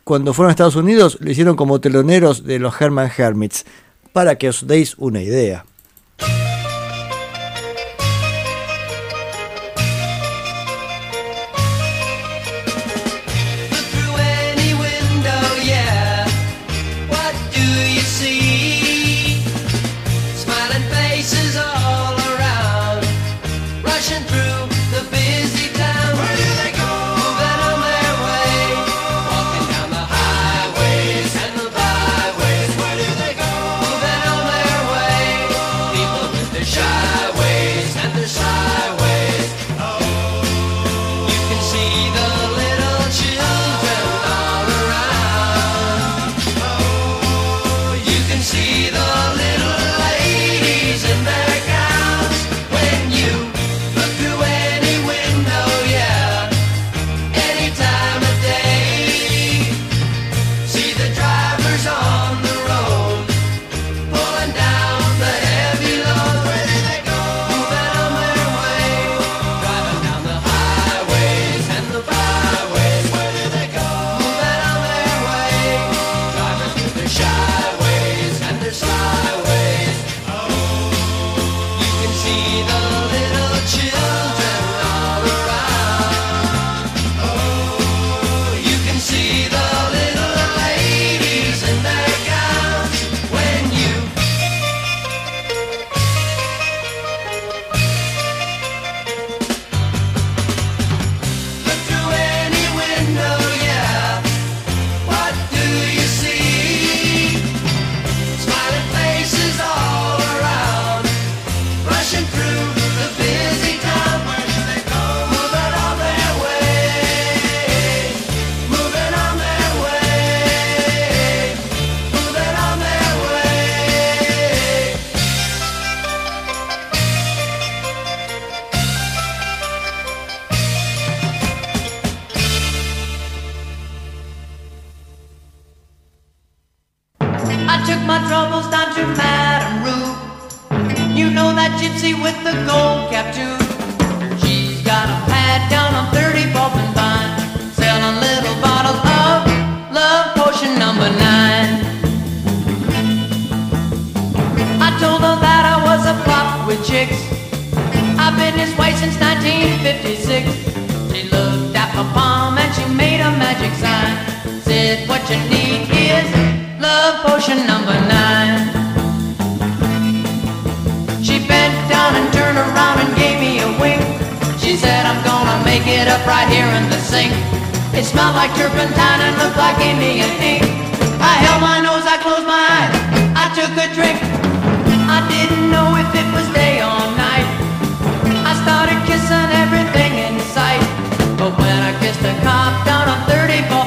cuando fueron a Estados Unidos, lo hicieron como teloneros de los Herman Hermits, para que os deis una idea. my troubles down to Madame Rue. You know that gypsy with the gold cap too. She's got a pad down on 30 and Vine, selling little bottles of love potion number nine. I told her that I was a pop with chicks. I've been his wife since 1956. She looked at my palm and she made a magic sign. Said what you need is love potion number nine. She bent down and turned around and gave me a wink. She said, I'm gonna make it up right here in the sink. It smelled like turpentine and looked like Indian ink. I held my nose, I closed my eyes, I took a drink. I didn't know if it was day or night. I started kissing everything in sight. But when I kissed a cop down on 34th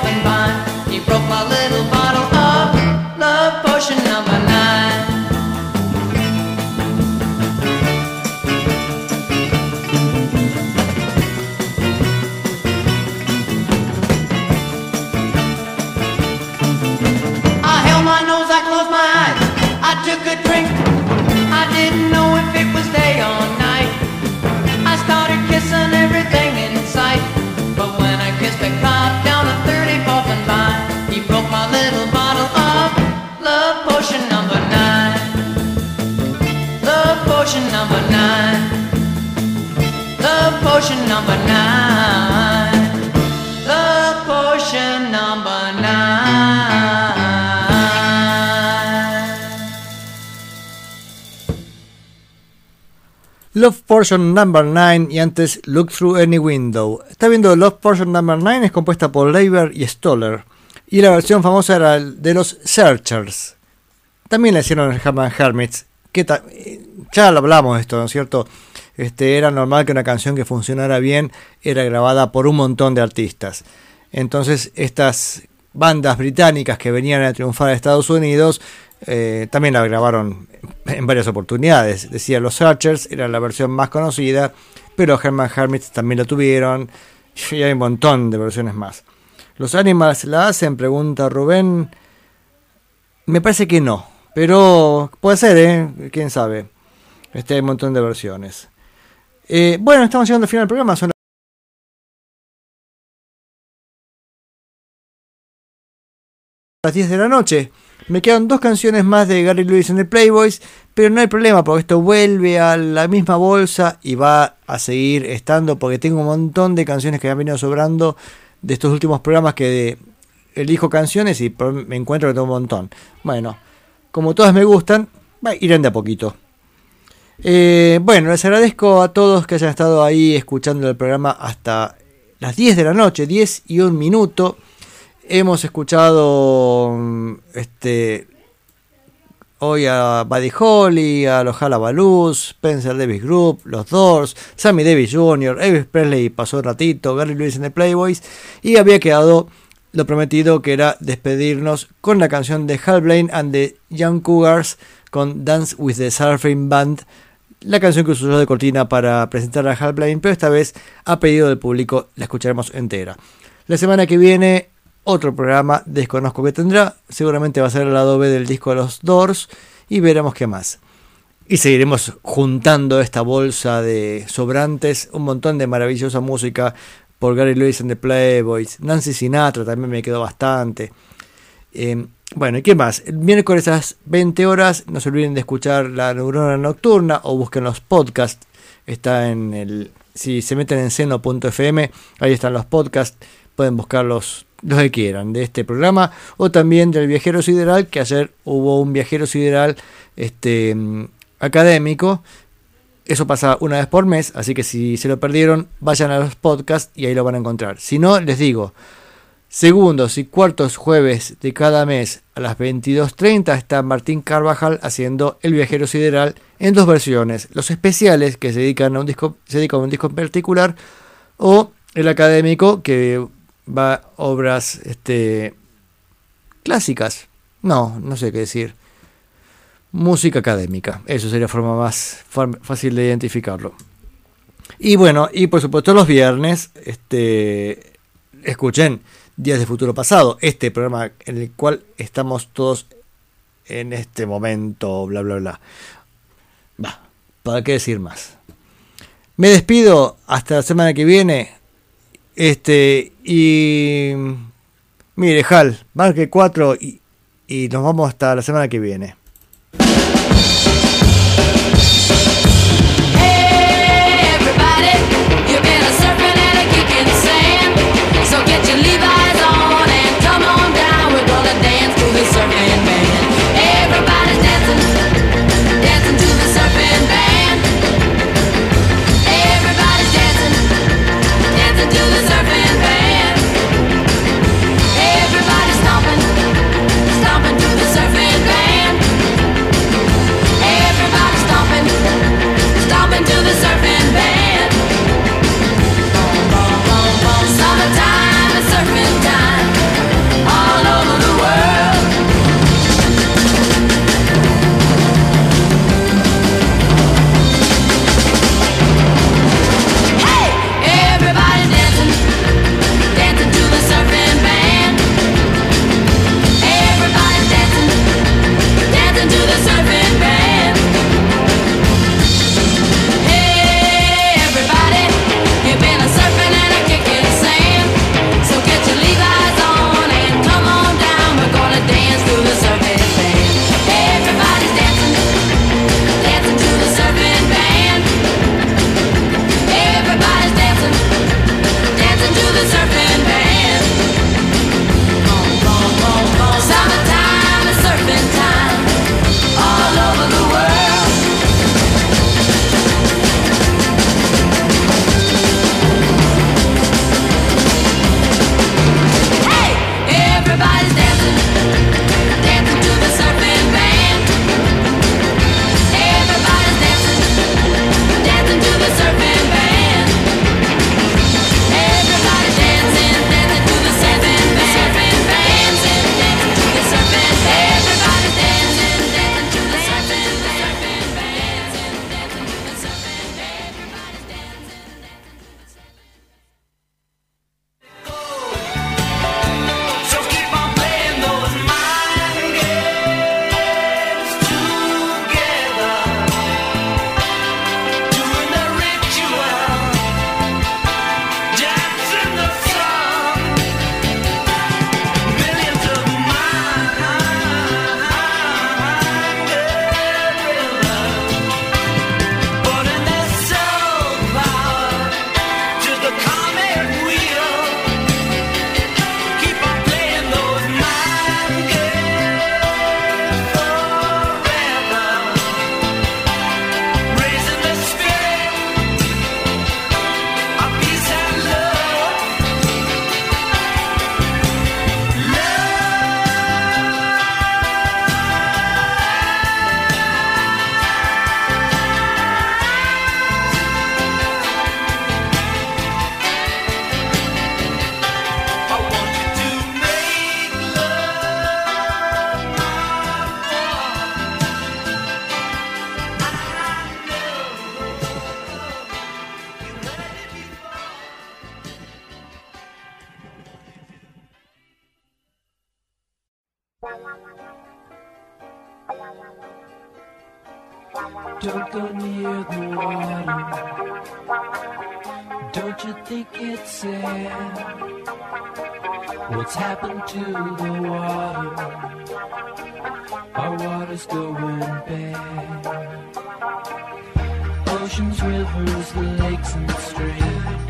potion number nine. Love potion number nine. Love Portion Number 9 y antes Look Through Any Window. Está viendo Love Portion Number 9 es compuesta por Leiber y Stoller. Y la versión famosa era el de los Searchers. También la hicieron en Herman Hermits. Que ta- ya lo hablamos de esto, ¿no es cierto? Este, era normal que una canción que funcionara bien era grabada por un montón de artistas. Entonces estas bandas británicas que venían a triunfar a Estados Unidos eh, también la grabaron en varias oportunidades. Decía, los Searchers era la versión más conocida, pero Herman Hermits también la tuvieron y hay un montón de versiones más. ¿Los Animals la hacen? Pregunta Rubén. Me parece que no, pero puede ser, ¿eh? ¿Quién sabe? Este hay un montón de versiones. Eh, bueno, estamos llegando al final del programa. Son las 10 de la noche. Me quedan dos canciones más de Gary Lewis en the Playboys, pero no hay problema porque esto vuelve a la misma bolsa y va a seguir estando porque tengo un montón de canciones que me han venido sobrando de estos últimos programas que elijo canciones y me encuentro que tengo un montón. Bueno, como todas me gustan, irán de a poquito. Eh, bueno, les agradezco a todos que hayan estado ahí escuchando el programa hasta las 10 de la noche, 10 y un minuto. Hemos escuchado mm, este hoy a Buddy Holly, a los Halabaloo's, Spencer Davis Group, los Doors, Sammy Davis Jr., Elvis Presley pasó un ratito, Gary Lewis en the Playboys y había quedado lo prometido que era despedirnos con la canción de Hal Blaine and the Young Cougars con Dance with the Surfing Band, la canción que usó de cortina para presentar a Hal Blaine, pero esta vez a pedido del público la escucharemos entera. La semana que viene otro programa desconozco que tendrá, seguramente va a ser el lado B del disco de los Doors y veremos qué más. Y seguiremos juntando esta bolsa de sobrantes, un montón de maravillosa música por Gary Lewis and the Playboys, Nancy Sinatra también me quedó bastante. Eh, bueno, ¿y qué más? El miércoles a las 20 horas, no se olviden de escuchar La Neurona Nocturna o busquen los podcasts. Está en el. Si se meten en seno.fm, ahí están los podcasts. Pueden buscarlos los que quieran de este programa o también del Viajero Sideral, que ayer hubo un Viajero Sideral este, mm, académico. Eso pasa una vez por mes, así que si se lo perdieron, vayan a los podcasts y ahí lo van a encontrar. Si no, les digo, segundos y cuartos jueves de cada mes a las 22.30 está Martín Carvajal haciendo El Viajero Sideral en dos versiones. Los especiales que se dedican a un disco, se dedican a un disco en particular o el académico que va a obras este, clásicas. No, no sé qué decir. Música académica. Eso sería forma más fácil de identificarlo. Y bueno, y por supuesto los viernes, este, escuchen Días de Futuro Pasado, este programa en el cual estamos todos en este momento, bla, bla, bla. Va, ¿para qué decir más? Me despido hasta la semana que viene. Este, y. Mire, Hal, marque 4 y, y nos vamos hasta la semana que viene. What's happened to the water? Our water's going bad. Oceans, rivers, lakes, and streams.